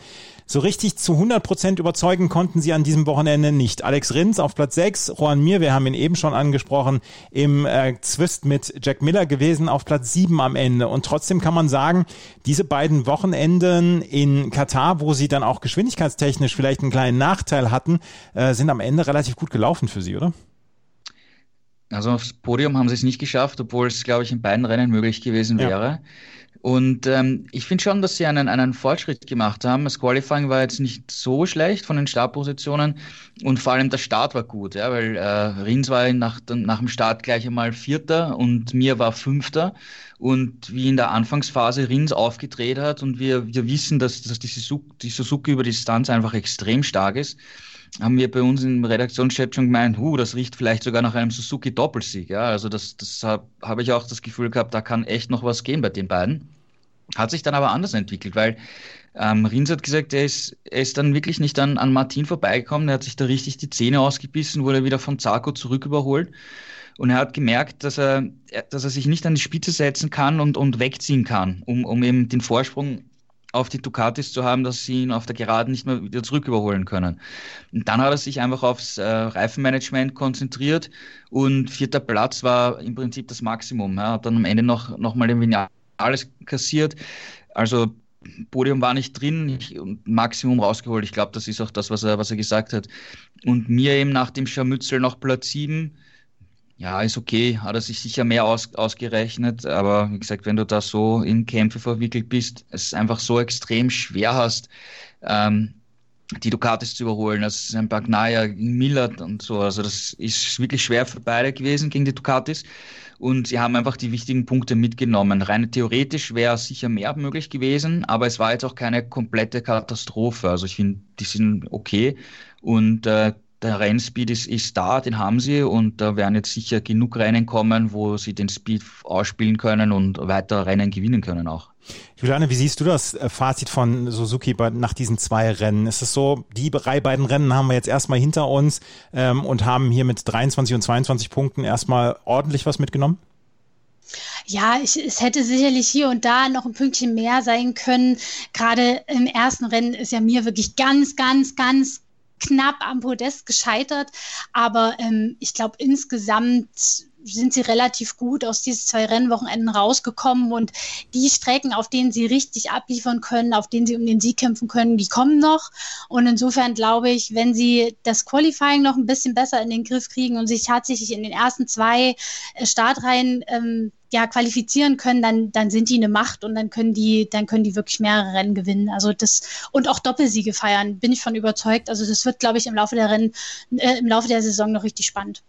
so richtig zu 100 Prozent überzeugen konnten sie an diesem Wochenende nicht. Alex Rins auf Platz 6, Juan Mir, wir haben ihn eben schon angesprochen, im äh, Zwist mit Jack Miller gewesen auf Platz 7 am Ende. Und trotzdem kann man sagen, diese beiden Wochenenden in Katar, wo sie dann auch geschwindigkeitstechnisch vielleicht einen kleinen Nachteil hatten, äh, sind am Ende relativ gut gelaufen für sie, oder? Also aufs Podium haben sie es nicht geschafft, obwohl es, glaube ich, in beiden Rennen möglich gewesen wäre. Ja. Und ähm, ich finde schon, dass sie einen, einen Fortschritt gemacht haben. Das Qualifying war jetzt nicht so schlecht von den Startpositionen und vor allem der Start war gut, ja, weil äh, Rins war nach, nach dem Start gleich einmal Vierter und mir war Fünfter. Und wie in der Anfangsphase Rins aufgedreht hat und wir, wir wissen, dass, dass die, Suzuki, die Suzuki über die Distanz einfach extrem stark ist, haben wir bei uns im Redaktionschef schon gemeint, huh, das riecht vielleicht sogar nach einem Suzuki Doppelsieg. Ja, also das, das habe hab ich auch das Gefühl gehabt, da kann echt noch was gehen bei den beiden. Hat sich dann aber anders entwickelt, weil ähm, Rins hat gesagt, er ist, er ist dann wirklich nicht an, an Martin vorbeigekommen. Er hat sich da richtig die Zähne ausgebissen, wurde wieder von Zarko zurück überholt. Und er hat gemerkt, dass er, dass er sich nicht an die Spitze setzen kann und, und wegziehen kann, um, um eben den Vorsprung auf die Ducatis zu haben, dass sie ihn auf der Geraden nicht mehr wieder zurück überholen können. Und dann hat er sich einfach aufs äh, Reifenmanagement konzentriert und vierter Platz war im Prinzip das Maximum. Er hat dann am Ende noch, noch mal den Vinales kassiert. Also Podium war nicht drin und Maximum rausgeholt. Ich glaube, das ist auch das, was er, was er gesagt hat. Und mir eben nach dem Scharmützel noch Platz 7 ja, ist okay, hat er sich sicher mehr aus, ausgerechnet, aber wie gesagt, wenn du da so in Kämpfe verwickelt bist, es einfach so extrem schwer hast, ähm, die Ducatis zu überholen, also ein Bagnaia Miller und so, also das ist wirklich schwer für beide gewesen gegen die Ducatis. Und sie haben einfach die wichtigen Punkte mitgenommen. Rein theoretisch wäre sicher mehr möglich gewesen, aber es war jetzt auch keine komplette Katastrophe, also ich finde, die sind okay. Und äh, der Rennspeed ist, ist da, den haben sie und da werden jetzt sicher genug Rennen kommen, wo sie den Speed ausspielen können und weiter Rennen gewinnen können auch. Juliane, wie siehst du das äh, Fazit von Suzuki nach diesen zwei Rennen? Ist es so, die drei beiden Rennen haben wir jetzt erstmal hinter uns ähm, und haben hier mit 23 und 22 Punkten erstmal ordentlich was mitgenommen? Ja, ich, es hätte sicherlich hier und da noch ein Pünktchen mehr sein können. Gerade im ersten Rennen ist ja mir wirklich ganz, ganz, ganz knapp am Podest gescheitert. Aber ähm, ich glaube, insgesamt sind sie relativ gut aus diesen zwei Rennwochenenden rausgekommen und die Strecken, auf denen sie richtig abliefern können, auf denen sie um den Sieg kämpfen können, die kommen noch. Und insofern glaube ich, wenn sie das Qualifying noch ein bisschen besser in den Griff kriegen und sich tatsächlich in den ersten zwei äh, Startreihen ähm, ja, qualifizieren können, dann, dann sind die eine Macht und dann können die, dann können die wirklich mehrere Rennen gewinnen. Also das und auch Doppelsiege feiern, bin ich von überzeugt. Also das wird, glaube ich, im Laufe der Rennen, äh, im Laufe der Saison noch richtig spannend.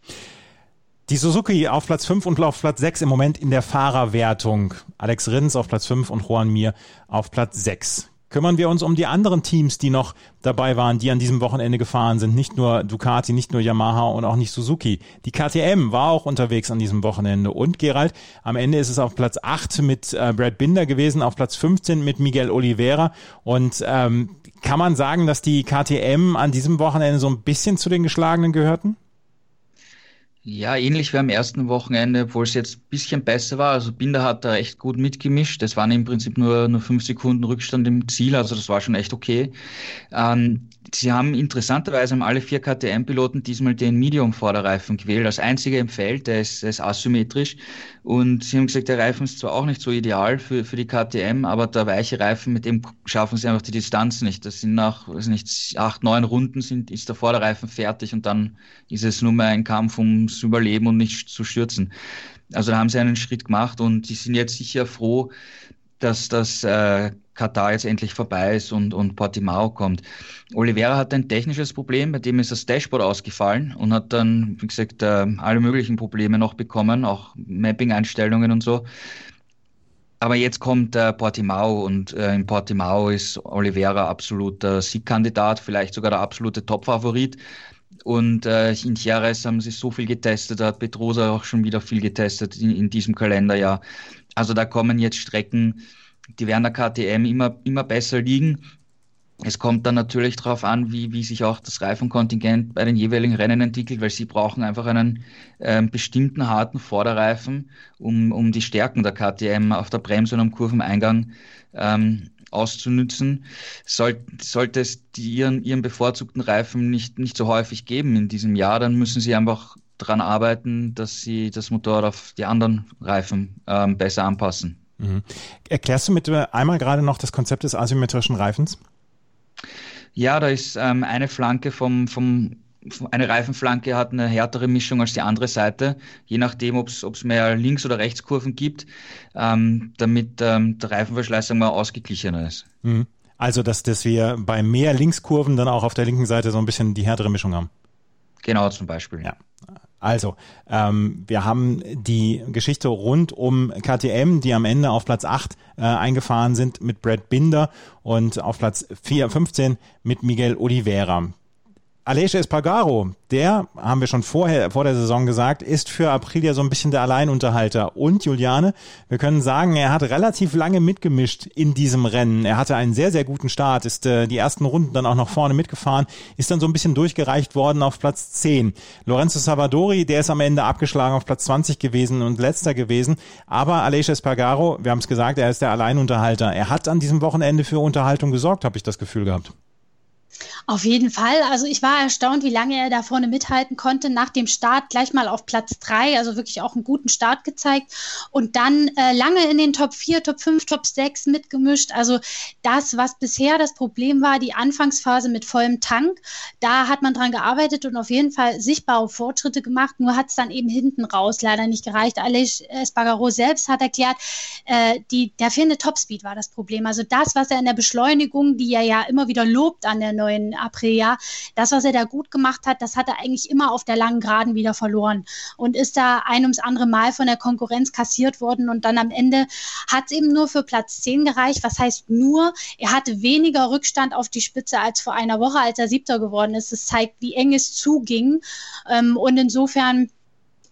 Die Suzuki auf Platz 5 und auf Platz 6 im Moment in der Fahrerwertung. Alex Rins auf Platz 5 und Juan Mir auf Platz 6 kümmern wir uns um die anderen Teams, die noch dabei waren, die an diesem Wochenende gefahren sind. Nicht nur Ducati, nicht nur Yamaha und auch nicht Suzuki. Die KTM war auch unterwegs an diesem Wochenende. Und Gerald, am Ende ist es auf Platz 8 mit äh, Brad Binder gewesen, auf Platz 15 mit Miguel Oliveira. Und ähm, kann man sagen, dass die KTM an diesem Wochenende so ein bisschen zu den Geschlagenen gehörten? Ja, ähnlich wie am ersten Wochenende, obwohl es jetzt ein bisschen besser war. Also Binder hat da echt gut mitgemischt. Das waren im Prinzip nur, nur fünf Sekunden Rückstand im Ziel, also das war schon echt okay. Ähm, Sie haben interessanterweise haben alle vier KTM-Piloten diesmal den Medium-Vorderreifen gewählt, als einziger im Feld, der ist, der ist asymmetrisch. Und sie haben gesagt, der Reifen ist zwar auch nicht so ideal für, für die KTM, aber der weiche Reifen, mit dem schaffen sie einfach die Distanz nicht. Das sind nach, weiß nicht, acht, neun Runden sind, ist der Vorderreifen fertig und dann ist es nur mehr ein Kampf ums Überleben und nicht zu stürzen. Also da haben sie einen Schritt gemacht und die sind jetzt sicher froh, dass das äh, Katar jetzt endlich vorbei ist und, und Portimao kommt. Oliveira hat ein technisches Problem, bei dem ist das Dashboard ausgefallen und hat dann, wie gesagt, äh, alle möglichen Probleme noch bekommen, auch Mapping-Einstellungen und so. Aber jetzt kommt äh, Portimao und äh, in Portimao ist Oliveira absoluter Siegkandidat, vielleicht sogar der absolute Topfavorit. Und äh, in Jerez haben sie so viel getestet, da hat Petrosa auch schon wieder viel getestet in, in diesem Kalenderjahr. Also da kommen jetzt Strecken, die werden der KTM immer, immer besser liegen. Es kommt dann natürlich darauf an, wie, wie sich auch das Reifenkontingent bei den jeweiligen Rennen entwickelt, weil sie brauchen einfach einen äh, bestimmten harten Vorderreifen, um, um die Stärken der KTM auf der Bremse und am Kurveneingang ähm, auszunützen. Soll, sollte es die, ihren, ihren bevorzugten Reifen nicht, nicht so häufig geben in diesem Jahr, dann müssen sie einfach daran arbeiten, dass sie das Motorrad auf die anderen Reifen ähm, besser anpassen. Mhm. Erklärst du mit äh, einmal gerade noch das Konzept des asymmetrischen Reifens? Ja, da ist ähm, eine Flanke vom, vom eine Reifenflanke hat eine härtere Mischung als die andere Seite, je nachdem, ob es mehr Links- oder Rechtskurven gibt, ähm, damit ähm, der Reifenverschleiß wir, ausgeglichener ist. Mhm. Also, dass, dass wir bei mehr Linkskurven dann auch auf der linken Seite so ein bisschen die härtere Mischung haben. Genau, zum Beispiel. Ja. Also, ähm, wir haben die Geschichte rund um KTM, die am Ende auf Platz 8 äh, eingefahren sind mit Brad Binder und auf Platz 4, 15 mit Miguel Oliveira. Aleix Espargaro, der, haben wir schon vorher, vor der Saison gesagt, ist für Aprilia so ein bisschen der Alleinunterhalter. Und Juliane, wir können sagen, er hat relativ lange mitgemischt in diesem Rennen. Er hatte einen sehr, sehr guten Start, ist äh, die ersten Runden dann auch noch vorne mitgefahren, ist dann so ein bisschen durchgereicht worden auf Platz 10. Lorenzo Savadori, der ist am Ende abgeschlagen auf Platz 20 gewesen und letzter gewesen. Aber Aleix Espargaro, wir haben es gesagt, er ist der Alleinunterhalter. Er hat an diesem Wochenende für Unterhaltung gesorgt, habe ich das Gefühl gehabt. Auf jeden Fall. Also ich war erstaunt, wie lange er da vorne mithalten konnte. Nach dem Start gleich mal auf Platz drei, also wirklich auch einen guten Start gezeigt. Und dann äh, lange in den Top 4, Top 5, Top 6 mitgemischt. Also das, was bisher das Problem war, die Anfangsphase mit vollem Tank, da hat man dran gearbeitet und auf jeden Fall sichtbare Fortschritte gemacht. Nur hat es dann eben hinten raus leider nicht gereicht. Aleix Spargaro selbst hat erklärt, äh, die, der fehlende Topspeed war das Problem. Also das, was er in der Beschleunigung, die er ja immer wieder lobt an der neuen Aprilia. Das, was er da gut gemacht hat, das hat er eigentlich immer auf der langen Geraden wieder verloren und ist da ein ums andere Mal von der Konkurrenz kassiert worden und dann am Ende hat es eben nur für Platz 10 gereicht. Was heißt nur, er hatte weniger Rückstand auf die Spitze als vor einer Woche, als er Siebter geworden ist. Das zeigt, wie eng es zuging ähm, und insofern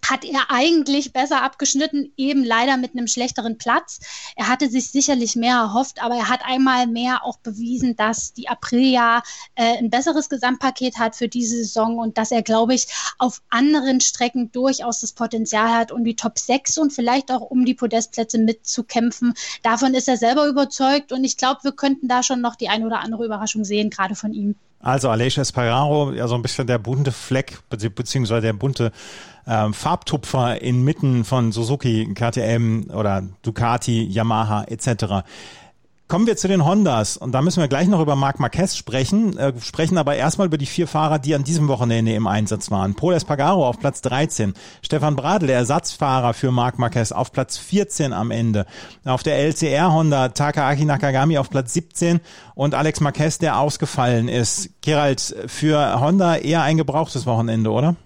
hat er eigentlich besser abgeschnitten, eben leider mit einem schlechteren Platz. Er hatte sich sicherlich mehr erhofft, aber er hat einmal mehr auch bewiesen, dass die Aprilia äh, ein besseres Gesamtpaket hat für diese Saison und dass er, glaube ich, auf anderen Strecken durchaus das Potenzial hat, um die Top 6 und vielleicht auch um die Podestplätze mitzukämpfen. Davon ist er selber überzeugt und ich glaube, wir könnten da schon noch die eine oder andere Überraschung sehen, gerade von ihm. Also Aleix Espargaro, ja so ein bisschen der bunte Fleck, beziehungsweise der bunte ähm, Farbtupfer inmitten von Suzuki, KTM oder Ducati, Yamaha etc. Kommen wir zu den Hondas und da müssen wir gleich noch über Marc Marquez sprechen, äh, sprechen aber erstmal über die vier Fahrer, die an diesem Wochenende im Einsatz waren. Paul Espargaro auf Platz 13, Stefan Bradl, der Ersatzfahrer für Marc Marquez auf Platz 14 am Ende. Auf der LCR Honda Takaaki Nakagami auf Platz 17 und Alex Marquez, der ausgefallen ist. Gerald, für Honda eher ein gebrauchtes Wochenende, oder?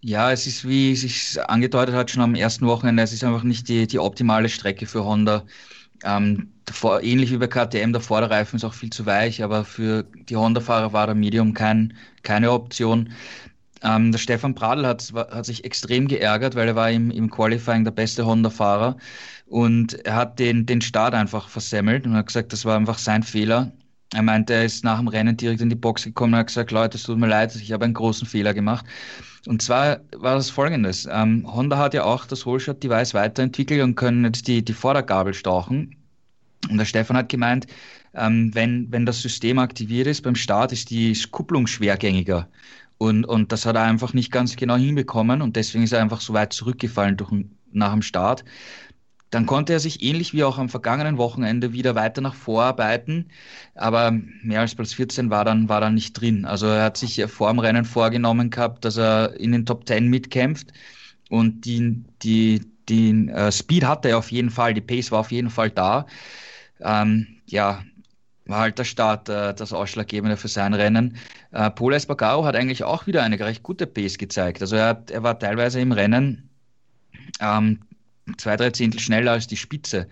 Ja, es ist, wie es sich angedeutet hat, schon am ersten Wochenende, es ist einfach nicht die, die optimale Strecke für Honda. Ähm, davor, ähnlich wie bei KTM, der Vorderreifen ist auch viel zu weich, aber für die Honda-Fahrer war der Medium kein, keine Option. Ähm, der Stefan Pradl hat, hat sich extrem geärgert, weil er war im, im Qualifying der beste Honda-Fahrer und er hat den, den Start einfach versemmelt und hat gesagt, das war einfach sein Fehler. Er meinte, er ist nach dem Rennen direkt in die Box gekommen und hat gesagt, Leute, es tut mir leid, ich habe einen großen Fehler gemacht. Und zwar war das folgendes. Ähm, Honda hat ja auch das Holshot-Device weiterentwickelt und können jetzt die, die Vordergabel stauchen. Und der Stefan hat gemeint, ähm, wenn, wenn das System aktiviert ist beim Start, ist die Kupplung schwergängiger. Und, und das hat er einfach nicht ganz genau hinbekommen und deswegen ist er einfach so weit zurückgefallen durch, nach dem Start. Dann konnte er sich ähnlich wie auch am vergangenen Wochenende wieder weiter nach vorarbeiten, aber mehr als Platz 14 war dann, war dann nicht drin. Also er hat sich vor dem Rennen vorgenommen gehabt, dass er in den Top 10 mitkämpft und die, die, den äh, Speed hatte er auf jeden Fall, die Pace war auf jeden Fall da. Ähm, ja, war halt der Start äh, das Ausschlaggebende für sein Rennen. Äh, Paul Espargaro hat eigentlich auch wieder eine recht gute Pace gezeigt. Also er, er war teilweise im Rennen ähm, zwei, drei Zehntel schneller als die Spitze.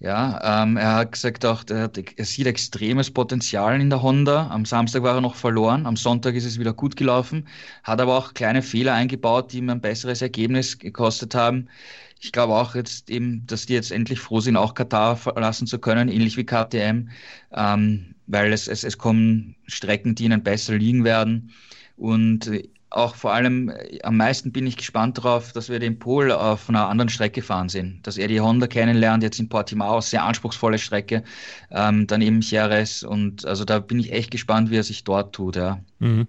Ja, ähm, er hat gesagt auch, er, hat, er sieht extremes Potenzial in der Honda. Am Samstag war er noch verloren, am Sonntag ist es wieder gut gelaufen, hat aber auch kleine Fehler eingebaut, die ihm ein besseres Ergebnis gekostet haben. Ich glaube auch jetzt eben, dass die jetzt endlich froh sind, auch Katar verlassen zu können, ähnlich wie KTM, ähm, weil es, es, es kommen Strecken, die ihnen besser liegen werden. Und auch vor allem äh, am meisten bin ich gespannt darauf, dass wir den Pol auf einer anderen Strecke fahren sehen. Dass er die Honda kennenlernt, jetzt in Portimao, sehr anspruchsvolle Strecke, ähm, dann eben Jerez und also da bin ich echt gespannt, wie er sich dort tut, ja. Mhm.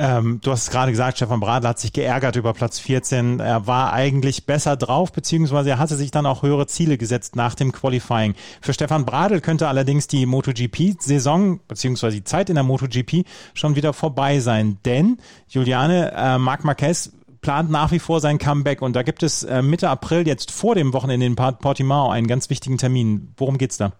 Ähm, du hast es gerade gesagt, Stefan Bradl hat sich geärgert über Platz 14. Er war eigentlich besser drauf, beziehungsweise er hatte sich dann auch höhere Ziele gesetzt nach dem Qualifying. Für Stefan Bradl könnte allerdings die MotoGP-Saison, beziehungsweise die Zeit in der MotoGP schon wieder vorbei sein. Denn, Juliane, äh, Marc Marquez plant nach wie vor sein Comeback und da gibt es äh, Mitte April jetzt vor dem Wochenende in Portimao einen ganz wichtigen Termin. Worum geht's da?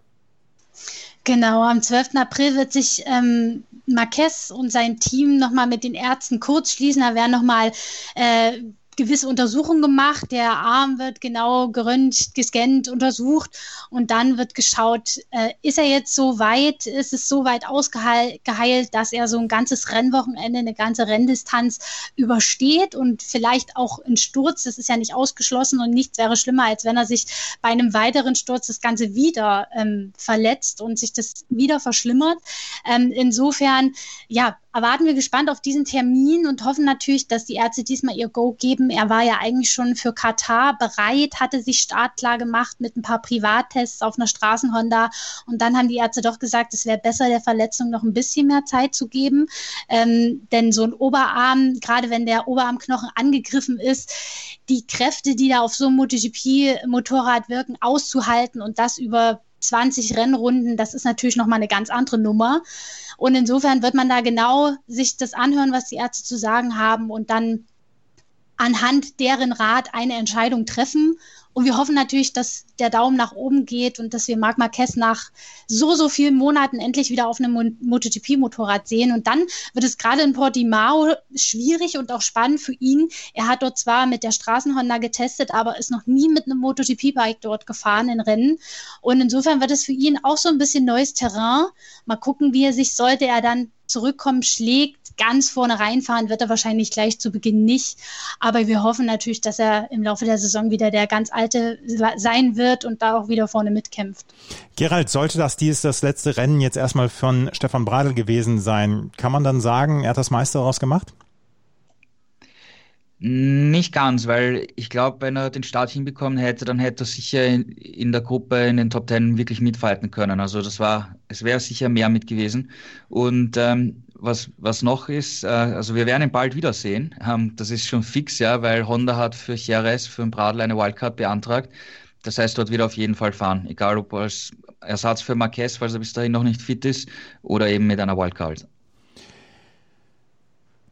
Genau, am 12. April wird sich ähm, Marquez und sein Team nochmal mit den Ärzten kurz schließen. Da werden nochmal äh, gewisse Untersuchungen gemacht. Der Arm wird genau geröntgt, gescannt, untersucht und dann wird geschaut, äh, ist er jetzt so weit, ist es so weit ausgeheilt, dass er so ein ganzes Rennwochenende, eine ganze Renndistanz übersteht und vielleicht auch ein Sturz, das ist ja nicht ausgeschlossen und nichts wäre schlimmer, als wenn er sich bei einem weiteren Sturz das Ganze wieder ähm, verletzt und sich das wieder verschlimmert. Ähm, insofern, ja, erwarten wir gespannt auf diesen Termin und hoffen natürlich, dass die Ärzte diesmal ihr Go geben. Er war ja eigentlich schon für Katar bereit, hatte sich startklar gemacht mit ein paar Privattests auf einer Straßenhonda und dann haben die Ärzte doch gesagt, es wäre besser, der Verletzung noch ein bisschen mehr Zeit zu geben, ähm, denn so ein Oberarm, gerade wenn der Oberarmknochen angegriffen ist, die Kräfte, die da auf so einem MotoGP-Motorrad wirken, auszuhalten und das über 20 Rennrunden, das ist natürlich nochmal eine ganz andere Nummer. Und insofern wird man da genau sich das anhören, was die Ärzte zu sagen haben und dann anhand deren Rat eine Entscheidung treffen. Und wir hoffen natürlich, dass der Daumen nach oben geht und dass wir Marc Marquez nach so, so vielen Monaten endlich wieder auf einem MotoGP-Motorrad sehen. Und dann wird es gerade in Portimao schwierig und auch spannend für ihn. Er hat dort zwar mit der Straßenhonda getestet, aber ist noch nie mit einem MotoGP-Bike dort gefahren in Rennen. Und insofern wird es für ihn auch so ein bisschen neues Terrain. Mal gucken, wie er sich, sollte er dann zurückkommen, schlägt. Ganz vorne reinfahren wird er wahrscheinlich gleich zu Beginn nicht. Aber wir hoffen natürlich, dass er im Laufe der Saison wieder der ganz alte sein wird und da auch wieder vorne mitkämpft. Gerald, sollte das dies das letzte Rennen jetzt erstmal von Stefan Bradl gewesen sein, kann man dann sagen, er hat das meiste daraus gemacht? Nicht ganz, weil ich glaube, wenn er den Start hinbekommen hätte, dann hätte er sicher in, in, der Gruppe in den Top Ten wirklich mitfighten können. Also das war, es wäre sicher mehr mit gewesen. Und ähm, was, was noch ist, äh, also wir werden ihn bald wiedersehen. Ähm, das ist schon fix, ja, weil Honda hat für Jerez, für den Bradl eine Wildcard beantragt. Das heißt, dort wird er auf jeden Fall fahren, egal ob als Ersatz für Marquez, falls er bis dahin noch nicht fit ist, oder eben mit einer Wildcard.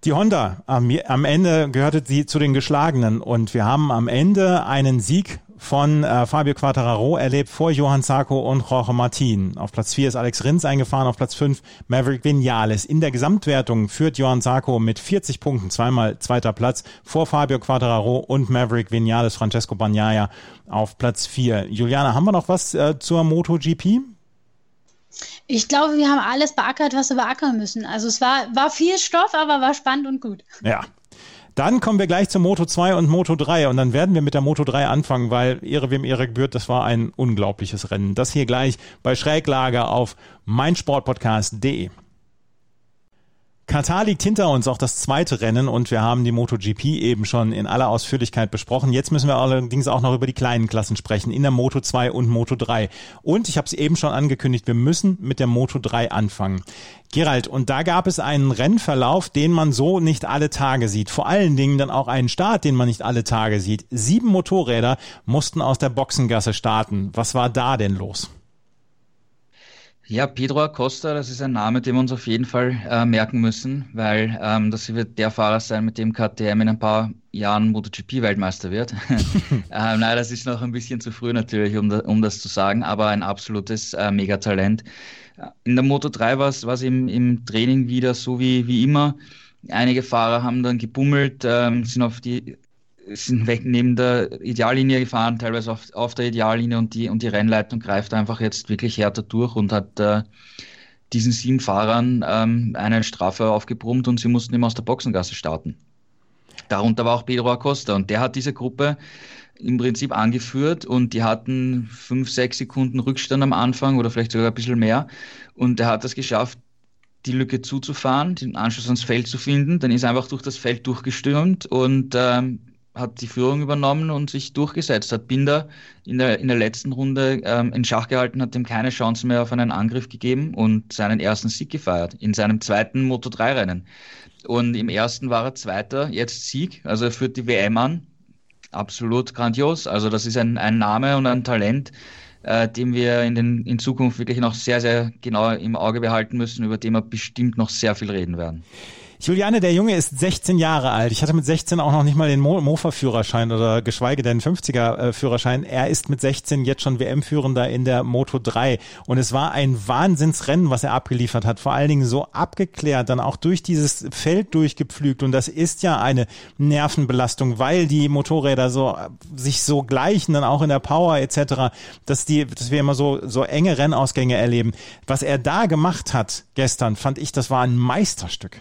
Die Honda, am, am Ende gehörte sie zu den Geschlagenen und wir haben am Ende einen Sieg von äh, Fabio Quattararo erlebt vor Johann Zarco und Jorge Martin. Auf Platz 4 ist Alex Rins eingefahren, auf Platz 5 Maverick Vinales. In der Gesamtwertung führt Johann Zarco mit 40 Punkten, zweimal zweiter Platz, vor Fabio Quattararo und Maverick Vinales, Francesco Bagnaia auf Platz 4. Juliana, haben wir noch was äh, zur MotoGP? Ich glaube, wir haben alles beackert, was wir beackern müssen. Also es war, war viel Stoff, aber war spannend und gut. Ja. Dann kommen wir gleich zu Moto 2 und Moto 3 und dann werden wir mit der Moto 3 anfangen, weil Ehre wem Ehre gebührt, das war ein unglaubliches Rennen. Das hier gleich bei Schräglage auf meinsportpodcast.de. Katar liegt hinter uns, auch das zweite Rennen und wir haben die MotoGP eben schon in aller Ausführlichkeit besprochen. Jetzt müssen wir allerdings auch noch über die kleinen Klassen sprechen, in der Moto 2 und Moto 3. Und ich habe es eben schon angekündigt, wir müssen mit der Moto 3 anfangen. Gerald, und da gab es einen Rennverlauf, den man so nicht alle Tage sieht. Vor allen Dingen dann auch einen Start, den man nicht alle Tage sieht. Sieben Motorräder mussten aus der Boxengasse starten. Was war da denn los? Ja, Pedro Acosta, das ist ein Name, den wir uns auf jeden Fall äh, merken müssen, weil ähm, das wird der Fahrer sein, mit dem KTM in ein paar Jahren MotoGP-Weltmeister wird. ähm, nein, das ist noch ein bisschen zu früh natürlich, um, da, um das zu sagen, aber ein absolutes äh, Megatalent. In der Moto 3 war es im, im Training wieder so wie, wie immer. Einige Fahrer haben dann gebummelt, ähm, sind auf die sind weg neben der Ideallinie gefahren, teilweise auf, auf der Ideallinie und die, und die Rennleitung greift einfach jetzt wirklich härter durch und hat äh, diesen sieben Fahrern ähm, eine Strafe aufgebrummt und sie mussten immer aus der Boxengasse starten. Darunter war auch Pedro Acosta und der hat diese Gruppe im Prinzip angeführt und die hatten fünf, sechs Sekunden Rückstand am Anfang oder vielleicht sogar ein bisschen mehr und er hat es geschafft, die Lücke zuzufahren, den Anschluss ans Feld zu finden, dann ist er einfach durch das Feld durchgestürmt und ähm, hat die Führung übernommen und sich durchgesetzt. Hat Binder in der, in der letzten Runde ähm, in Schach gehalten, hat ihm keine Chance mehr auf einen Angriff gegeben und seinen ersten Sieg gefeiert in seinem zweiten Moto3-Rennen. Und im ersten war er Zweiter, jetzt Sieg, also er führt die WM an. Absolut grandios. Also das ist ein, ein Name und ein Talent, äh, den wir in, den, in Zukunft wirklich noch sehr, sehr genau im Auge behalten müssen, über den wir bestimmt noch sehr viel reden werden. Juliane, der Junge ist 16 Jahre alt. Ich hatte mit 16 auch noch nicht mal den Mo Mofa-Führerschein oder geschweige denn 50er-Führerschein. Er ist mit 16 jetzt schon WM-Führender in der Moto 3. Und es war ein Wahnsinnsrennen, was er abgeliefert hat. Vor allen Dingen so abgeklärt, dann auch durch dieses Feld durchgepflügt. Und das ist ja eine Nervenbelastung, weil die Motorräder so sich so gleichen, dann auch in der Power etc., dass die, dass wir immer so, so enge Rennausgänge erleben. Was er da gemacht hat gestern, fand ich, das war ein Meisterstück.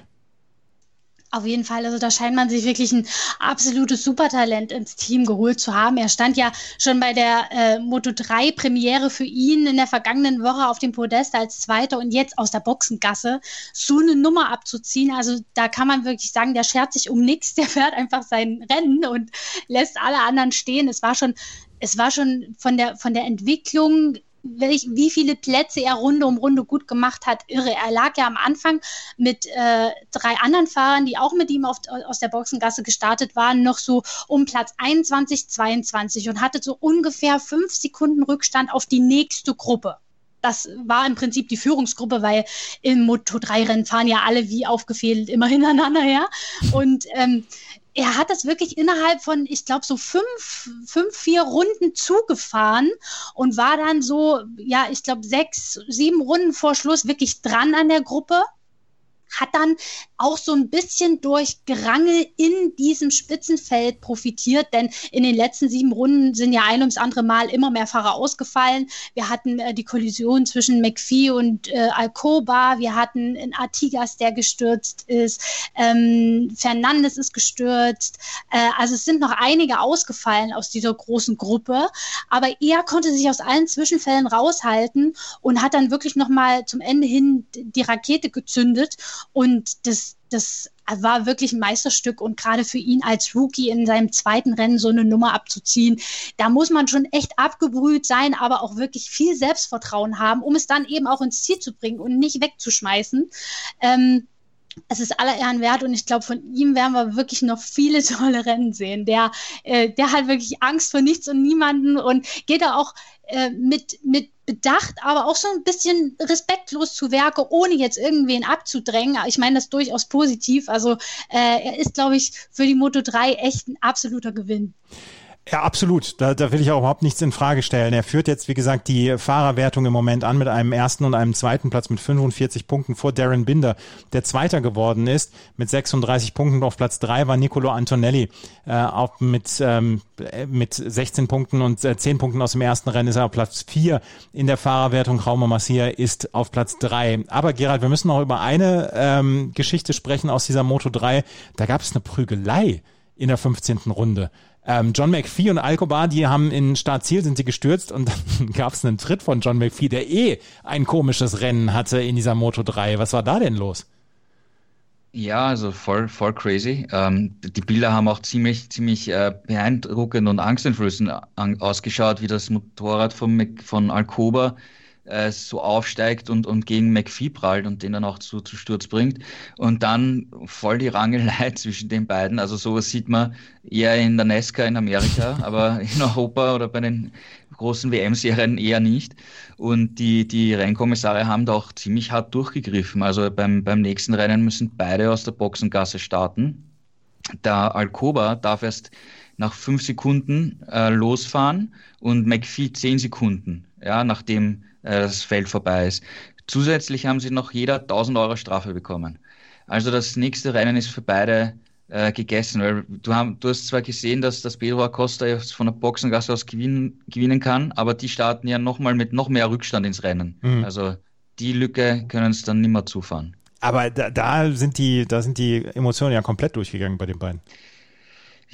Auf jeden Fall, also da scheint man sich wirklich ein absolutes Supertalent ins Team geholt zu haben. Er stand ja schon bei der äh, Moto 3 Premiere für ihn in der vergangenen Woche auf dem Podest als Zweiter und jetzt aus der Boxengasse so eine Nummer abzuziehen. Also da kann man wirklich sagen, der schert sich um nichts, der fährt einfach sein Rennen und lässt alle anderen stehen. Es war schon es war schon von der, von der Entwicklung welch, wie viele Plätze er Runde um Runde gut gemacht hat, irre. Er lag ja am Anfang mit äh, drei anderen Fahrern, die auch mit ihm auf, aus der Boxengasse gestartet waren, noch so um Platz 21, 22 und hatte so ungefähr fünf Sekunden Rückstand auf die nächste Gruppe das war im Prinzip die Führungsgruppe, weil im Moto3-Rennen fahren ja alle wie aufgefädelt immer hintereinander her. Und ähm, er hat das wirklich innerhalb von, ich glaube, so fünf, fünf, vier Runden zugefahren und war dann so, ja, ich glaube, sechs, sieben Runden vor Schluss wirklich dran an der Gruppe. Hat dann auch so ein bisschen durch Gerangel in diesem Spitzenfeld profitiert, denn in den letzten sieben Runden sind ja ein ums andere Mal immer mehr Fahrer ausgefallen. Wir hatten äh, die Kollision zwischen McPhee und äh, Alcoba, wir hatten in Artigas, der gestürzt ist, ähm, Fernandes ist gestürzt, äh, also es sind noch einige ausgefallen aus dieser großen Gruppe, aber er konnte sich aus allen Zwischenfällen raushalten und hat dann wirklich nochmal zum Ende hin die Rakete gezündet. Und das, das war wirklich ein Meisterstück und gerade für ihn als Rookie in seinem zweiten Rennen so eine Nummer abzuziehen, da muss man schon echt abgebrüht sein, aber auch wirklich viel Selbstvertrauen haben, um es dann eben auch ins Ziel zu bringen und nicht wegzuschmeißen. Ähm, es ist aller Ehren wert und ich glaube, von ihm werden wir wirklich noch viele tolle Rennen sehen. Der, äh, der hat wirklich Angst vor nichts und niemanden und geht da auch äh, mit, mit Bedacht, aber auch so ein bisschen respektlos zu Werke, ohne jetzt irgendwen abzudrängen. Ich meine das durchaus positiv. Also äh, er ist, glaube ich, für die Moto 3 echt ein absoluter Gewinn. Ja, absolut. Da, da will ich auch überhaupt nichts in Frage stellen. Er führt jetzt, wie gesagt, die Fahrerwertung im Moment an mit einem ersten und einem zweiten Platz mit 45 Punkten vor Darren Binder, der Zweiter geworden ist. Mit 36 Punkten auf Platz drei war Nicolo Antonelli, äh, auch mit, ähm, mit 16 Punkten und äh, 10 Punkten aus dem ersten Rennen ist er auf Platz vier in der Fahrerwertung. Raumer Masia ist auf Platz drei. Aber Gerald, wir müssen noch über eine ähm, Geschichte sprechen aus dieser Moto 3. Da gab es eine Prügelei in der 15. Runde. Ähm, John McPhee und Alcobar, die haben in Startziel sind sie gestürzt und dann gab es einen Tritt von John McPhee, der eh ein komisches Rennen hatte in dieser Moto 3. Was war da denn los? Ja, also voll, voll crazy. Ähm, die Bilder haben auch ziemlich, ziemlich äh, beeindruckend und angsteinflößend ausgeschaut, wie das Motorrad von, von Alcoba äh, so aufsteigt und, und gegen McPhee prallt und den dann auch zu, zu Sturz bringt. Und dann voll die Rangelei zwischen den beiden. Also sowas sieht man eher in der Nesca in Amerika, aber in Europa oder bei den großen WM-Serien eher nicht. Und die, die Rennkommissare haben da auch ziemlich hart durchgegriffen. Also beim, beim nächsten Rennen müssen beide aus der Boxengasse starten. Der Alcoba darf erst nach fünf Sekunden äh, losfahren und McPhee zehn Sekunden, ja, nachdem äh, das Feld vorbei ist. Zusätzlich haben sie noch jeder 1000 Euro Strafe bekommen. Also das nächste Rennen ist für beide äh, gegessen, weil du, haben, du hast zwar gesehen, dass das Pedro Acosta jetzt von der Boxengasse aus gewinnen, gewinnen kann, aber die starten ja nochmal mit noch mehr Rückstand ins Rennen. Mhm. Also die Lücke können es dann nicht mehr zufahren. Aber da, da, sind die, da sind die Emotionen ja komplett durchgegangen bei den beiden.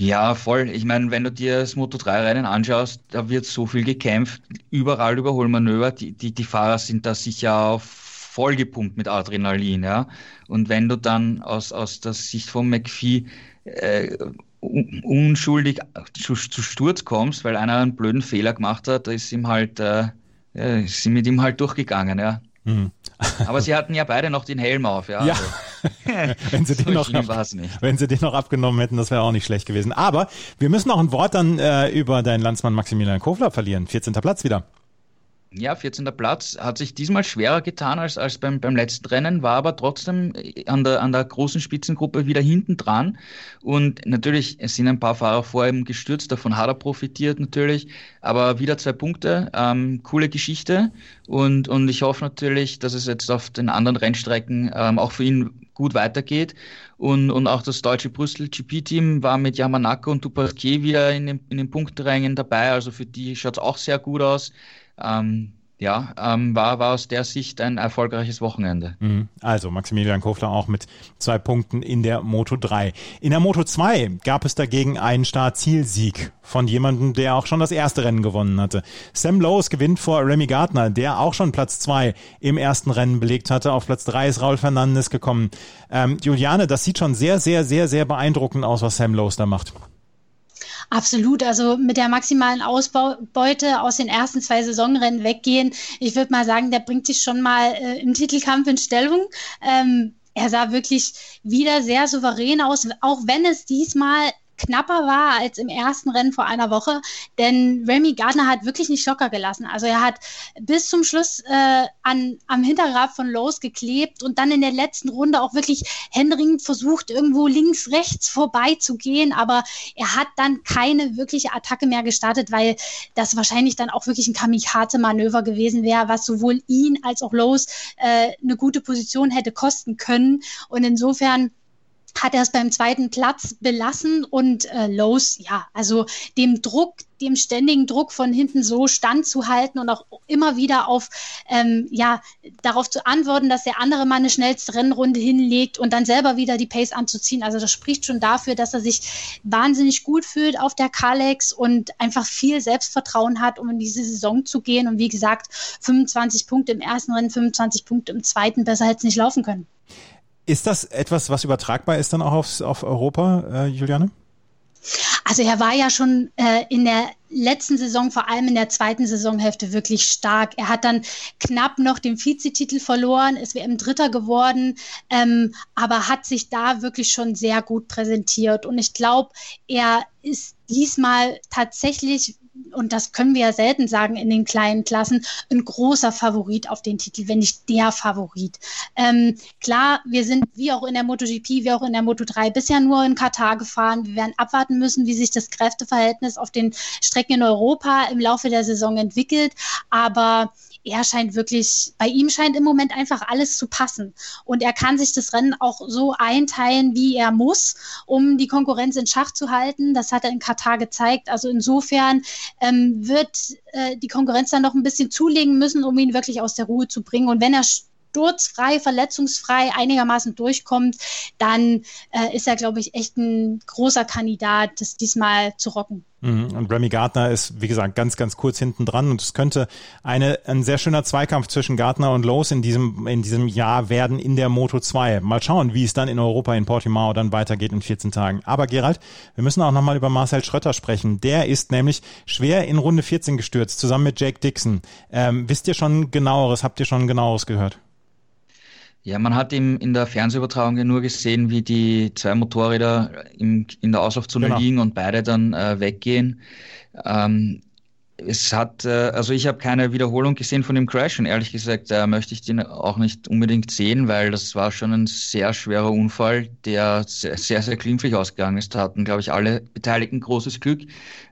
Ja, voll. Ich meine, wenn du dir das Moto3-Rennen anschaust, da wird so viel gekämpft, überall Überholmanöver. Die, die, die Fahrer sind da sicher vollgepumpt mit Adrenalin, ja. Und wenn du dann aus, aus der Sicht von McPhee äh, unschuldig zu, zu, Sturz kommst, weil einer einen blöden Fehler gemacht hat, da ist ihm halt, äh, ja, ist mit ihm halt durchgegangen, ja. Mhm. Aber sie hatten ja beide noch den Helm auf, ja. ja. Also. wenn, sie den noch, wenn sie den noch abgenommen hätten, das wäre auch nicht schlecht gewesen. Aber wir müssen noch ein Wort dann äh, über deinen Landsmann Maximilian Kofler verlieren. 14. Platz wieder. Ja, 14. Platz hat sich diesmal schwerer getan als, als beim, beim letzten Rennen, war aber trotzdem an der, an der großen Spitzengruppe wieder hinten dran. Und natürlich, sind ein paar Fahrer vor ihm gestürzt, davon hat er profitiert natürlich, aber wieder zwei Punkte, ähm, coole Geschichte. Und, und ich hoffe natürlich, dass es jetzt auf den anderen Rennstrecken ähm, auch für ihn gut weitergeht. Und, und auch das deutsche Brüssel GP-Team war mit Yamanaka und Dupasquier wieder in den, in den Punkträngen dabei. Also für die schaut es auch sehr gut aus ähm, ja, ähm, war, war aus der Sicht ein erfolgreiches Wochenende. Mhm. Also Maximilian Kofler auch mit zwei Punkten in der Moto 3. In der Moto 2 gab es dagegen einen Start-Zielsieg von jemandem, der auch schon das erste Rennen gewonnen hatte. Sam Lowes gewinnt vor Remy Gardner, der auch schon Platz 2 im ersten Rennen belegt hatte. Auf Platz 3 ist Raul Fernandes gekommen. Ähm, Juliane, das sieht schon sehr, sehr, sehr, sehr beeindruckend aus, was Sam Lowes da macht. Absolut. Also mit der maximalen Ausbeute aus den ersten zwei Saisonrennen weggehen. Ich würde mal sagen, der bringt sich schon mal äh, im Titelkampf in Stellung. Ähm, er sah wirklich wieder sehr souverän aus, auch wenn es diesmal knapper war als im ersten Rennen vor einer Woche, denn Remy Gardner hat wirklich nicht locker gelassen. Also er hat bis zum Schluss äh, an, am Hinterrad von Lowe's geklebt und dann in der letzten Runde auch wirklich händeringend versucht, irgendwo links, rechts vorbei zu gehen, aber er hat dann keine wirkliche Attacke mehr gestartet, weil das wahrscheinlich dann auch wirklich ein Kamikaze-Manöver gewesen wäre, was sowohl ihn als auch Lowe's äh, eine gute Position hätte kosten können. Und insofern hat er es beim zweiten Platz belassen und äh, Lowe's, ja, also dem Druck, dem ständigen Druck von hinten so standzuhalten und auch immer wieder auf, ähm, ja, darauf zu antworten, dass der andere mal eine schnellste Rennrunde hinlegt und dann selber wieder die Pace anzuziehen. Also das spricht schon dafür, dass er sich wahnsinnig gut fühlt auf der Kalex und einfach viel Selbstvertrauen hat, um in diese Saison zu gehen. Und wie gesagt, 25 Punkte im ersten Rennen, 25 Punkte im zweiten, besser hätte es nicht laufen können. Ist das etwas, was übertragbar ist dann auch aufs, auf Europa, äh, Juliane? Also er war ja schon äh, in der letzten Saison, vor allem in der zweiten Saisonhälfte, wirklich stark. Er hat dann knapp noch den Vizetitel verloren, ist WM Dritter geworden, ähm, aber hat sich da wirklich schon sehr gut präsentiert. Und ich glaube, er ist diesmal tatsächlich und das können wir ja selten sagen in den kleinen Klassen, ein großer Favorit auf den Titel, wenn nicht der Favorit. Ähm, klar, wir sind wie auch in der MotoGP, wie auch in der Moto3 bisher nur in Katar gefahren. Wir werden abwarten müssen, wie sich das Kräfteverhältnis auf den Strecken in Europa im Laufe der Saison entwickelt. Aber er scheint wirklich, bei ihm scheint im Moment einfach alles zu passen. Und er kann sich das Rennen auch so einteilen, wie er muss, um die Konkurrenz in Schach zu halten. Das hat er in Katar gezeigt. Also insofern ähm, wird äh, die Konkurrenz dann noch ein bisschen zulegen müssen, um ihn wirklich aus der Ruhe zu bringen. Und wenn er sturzfrei, verletzungsfrei einigermaßen durchkommt, dann äh, ist er, glaube ich, echt ein großer Kandidat, das diesmal zu rocken. Mhm. Und Remy Gardner ist, wie gesagt, ganz, ganz kurz hinten dran und es könnte eine, ein sehr schöner Zweikampf zwischen Gardner und Lowe's in diesem, in diesem Jahr werden in der Moto 2. Mal schauen, wie es dann in Europa in Portimao dann weitergeht in 14 Tagen. Aber Gerald, wir müssen auch nochmal über Marcel Schröter sprechen. Der ist nämlich schwer in Runde 14 gestürzt, zusammen mit Jake Dixon. Ähm, wisst ihr schon genaueres? Habt ihr schon genaueres gehört? Ja, man hat im, in der Fernsehübertragung ja nur gesehen, wie die zwei Motorräder im, in der Auslaufzone genau. liegen und beide dann äh, weggehen. Ähm, es hat, äh, also ich habe keine Wiederholung gesehen von dem Crash und ehrlich gesagt äh, möchte ich den auch nicht unbedingt sehen, weil das war schon ein sehr schwerer Unfall, der sehr, sehr, sehr glimpflich ausgegangen ist. Da hatten, glaube ich, alle Beteiligten großes Glück.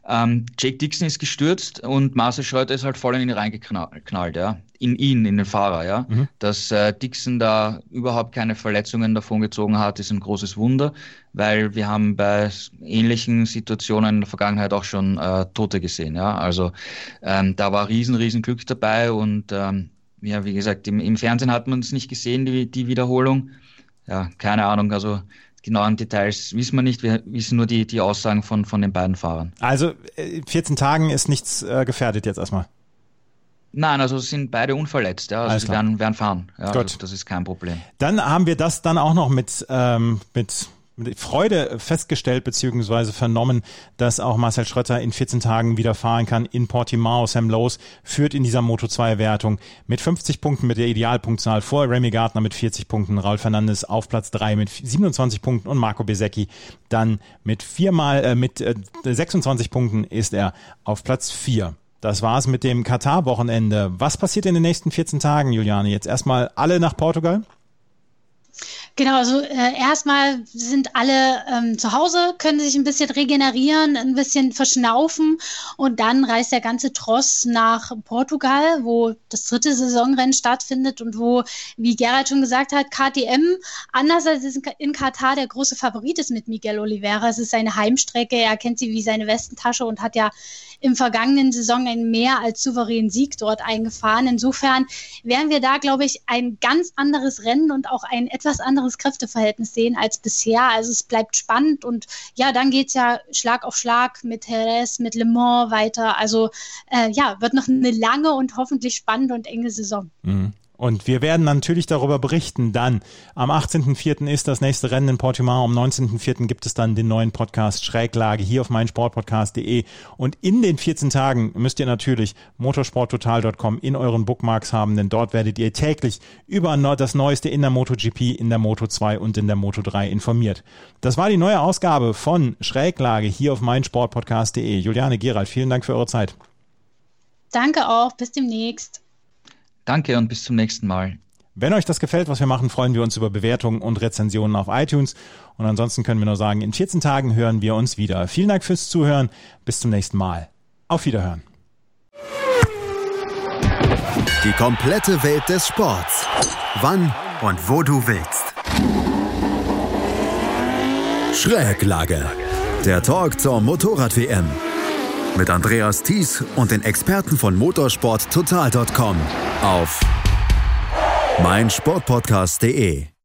Ähm, Jake Dixon ist gestürzt und Marcel Schröter ist halt voll in ihn reingeknallt, ja. In ihn, in den Fahrer, ja. Mhm. Dass äh, Dixon da überhaupt keine Verletzungen davon gezogen hat, ist ein großes Wunder, weil wir haben bei ähnlichen Situationen in der Vergangenheit auch schon äh, Tote gesehen, ja. Also ähm, da war riesen, riesen Glück dabei und ähm, ja, wie gesagt, im, im Fernsehen hat man es nicht gesehen, die, die Wiederholung. Ja, keine Ahnung, also genauen Details wissen wir nicht. Wir wissen nur die, die Aussagen von, von den beiden Fahrern. Also 14 äh, Tagen ist nichts äh, gefährdet jetzt erstmal. Nein, also sind beide unverletzt, ja. Also sie werden, werden fahren. Ja, Gut. Also das ist kein Problem. Dann haben wir das dann auch noch mit, ähm, mit Freude festgestellt bzw. vernommen, dass auch Marcel Schrötter in 14 Tagen wieder fahren kann in Portimao. Sam Lowe's führt in dieser Moto2-Wertung mit 50 Punkten mit der Idealpunktzahl vor Remy Gardner mit 40 Punkten, Raul Fernandes auf Platz 3 mit 27 Punkten und Marco Besecchi dann mit viermal äh, mit äh, 26 Punkten ist er auf Platz 4. Das war's mit dem Katar-Wochenende. Was passiert in den nächsten 14 Tagen, Juliane? Jetzt erstmal alle nach Portugal? Genau, also äh, erstmal sind alle ähm, zu Hause, können sich ein bisschen regenerieren, ein bisschen verschnaufen und dann reist der ganze Tross nach Portugal, wo das dritte Saisonrennen stattfindet und wo, wie Gerald schon gesagt hat, KTM, anders als in Katar, der große Favorit ist mit Miguel Oliveira. Es ist seine Heimstrecke, er kennt sie wie seine Westentasche und hat ja im vergangenen Saison einen mehr als souveränen Sieg dort eingefahren. Insofern werden wir da, glaube ich, ein ganz anderes Rennen und auch ein etwas anderes Kräfteverhältnis sehen als bisher. Also es bleibt spannend und ja, dann geht es ja Schlag auf Schlag mit Jerez, mit Le Mans weiter. Also äh, ja, wird noch eine lange und hoffentlich spannende und enge Saison. Mhm. Und wir werden natürlich darüber berichten. Dann am 18.04. ist das nächste Rennen in Portimao. Am 19.04. gibt es dann den neuen Podcast Schräglage hier auf meinsportpodcast.de. Und in den 14 Tagen müsst ihr natürlich motorsporttotal.com in euren Bookmarks haben, denn dort werdet ihr täglich über das Neueste in der MotoGP, in der Moto2 und in der Moto3 informiert. Das war die neue Ausgabe von Schräglage hier auf meinsportpodcast.de. Juliane Gerald, vielen Dank für eure Zeit. Danke auch. Bis demnächst. Danke und bis zum nächsten Mal. Wenn euch das gefällt, was wir machen, freuen wir uns über Bewertungen und Rezensionen auf iTunes. Und ansonsten können wir nur sagen, in 14 Tagen hören wir uns wieder. Vielen Dank fürs Zuhören. Bis zum nächsten Mal. Auf Wiederhören. Die komplette Welt des Sports. Wann und wo du willst. Schräglage. Der Talk zur Motorrad-WM mit Andreas Thies und den Experten von motorsporttotal.com auf meinsportpodcast.de.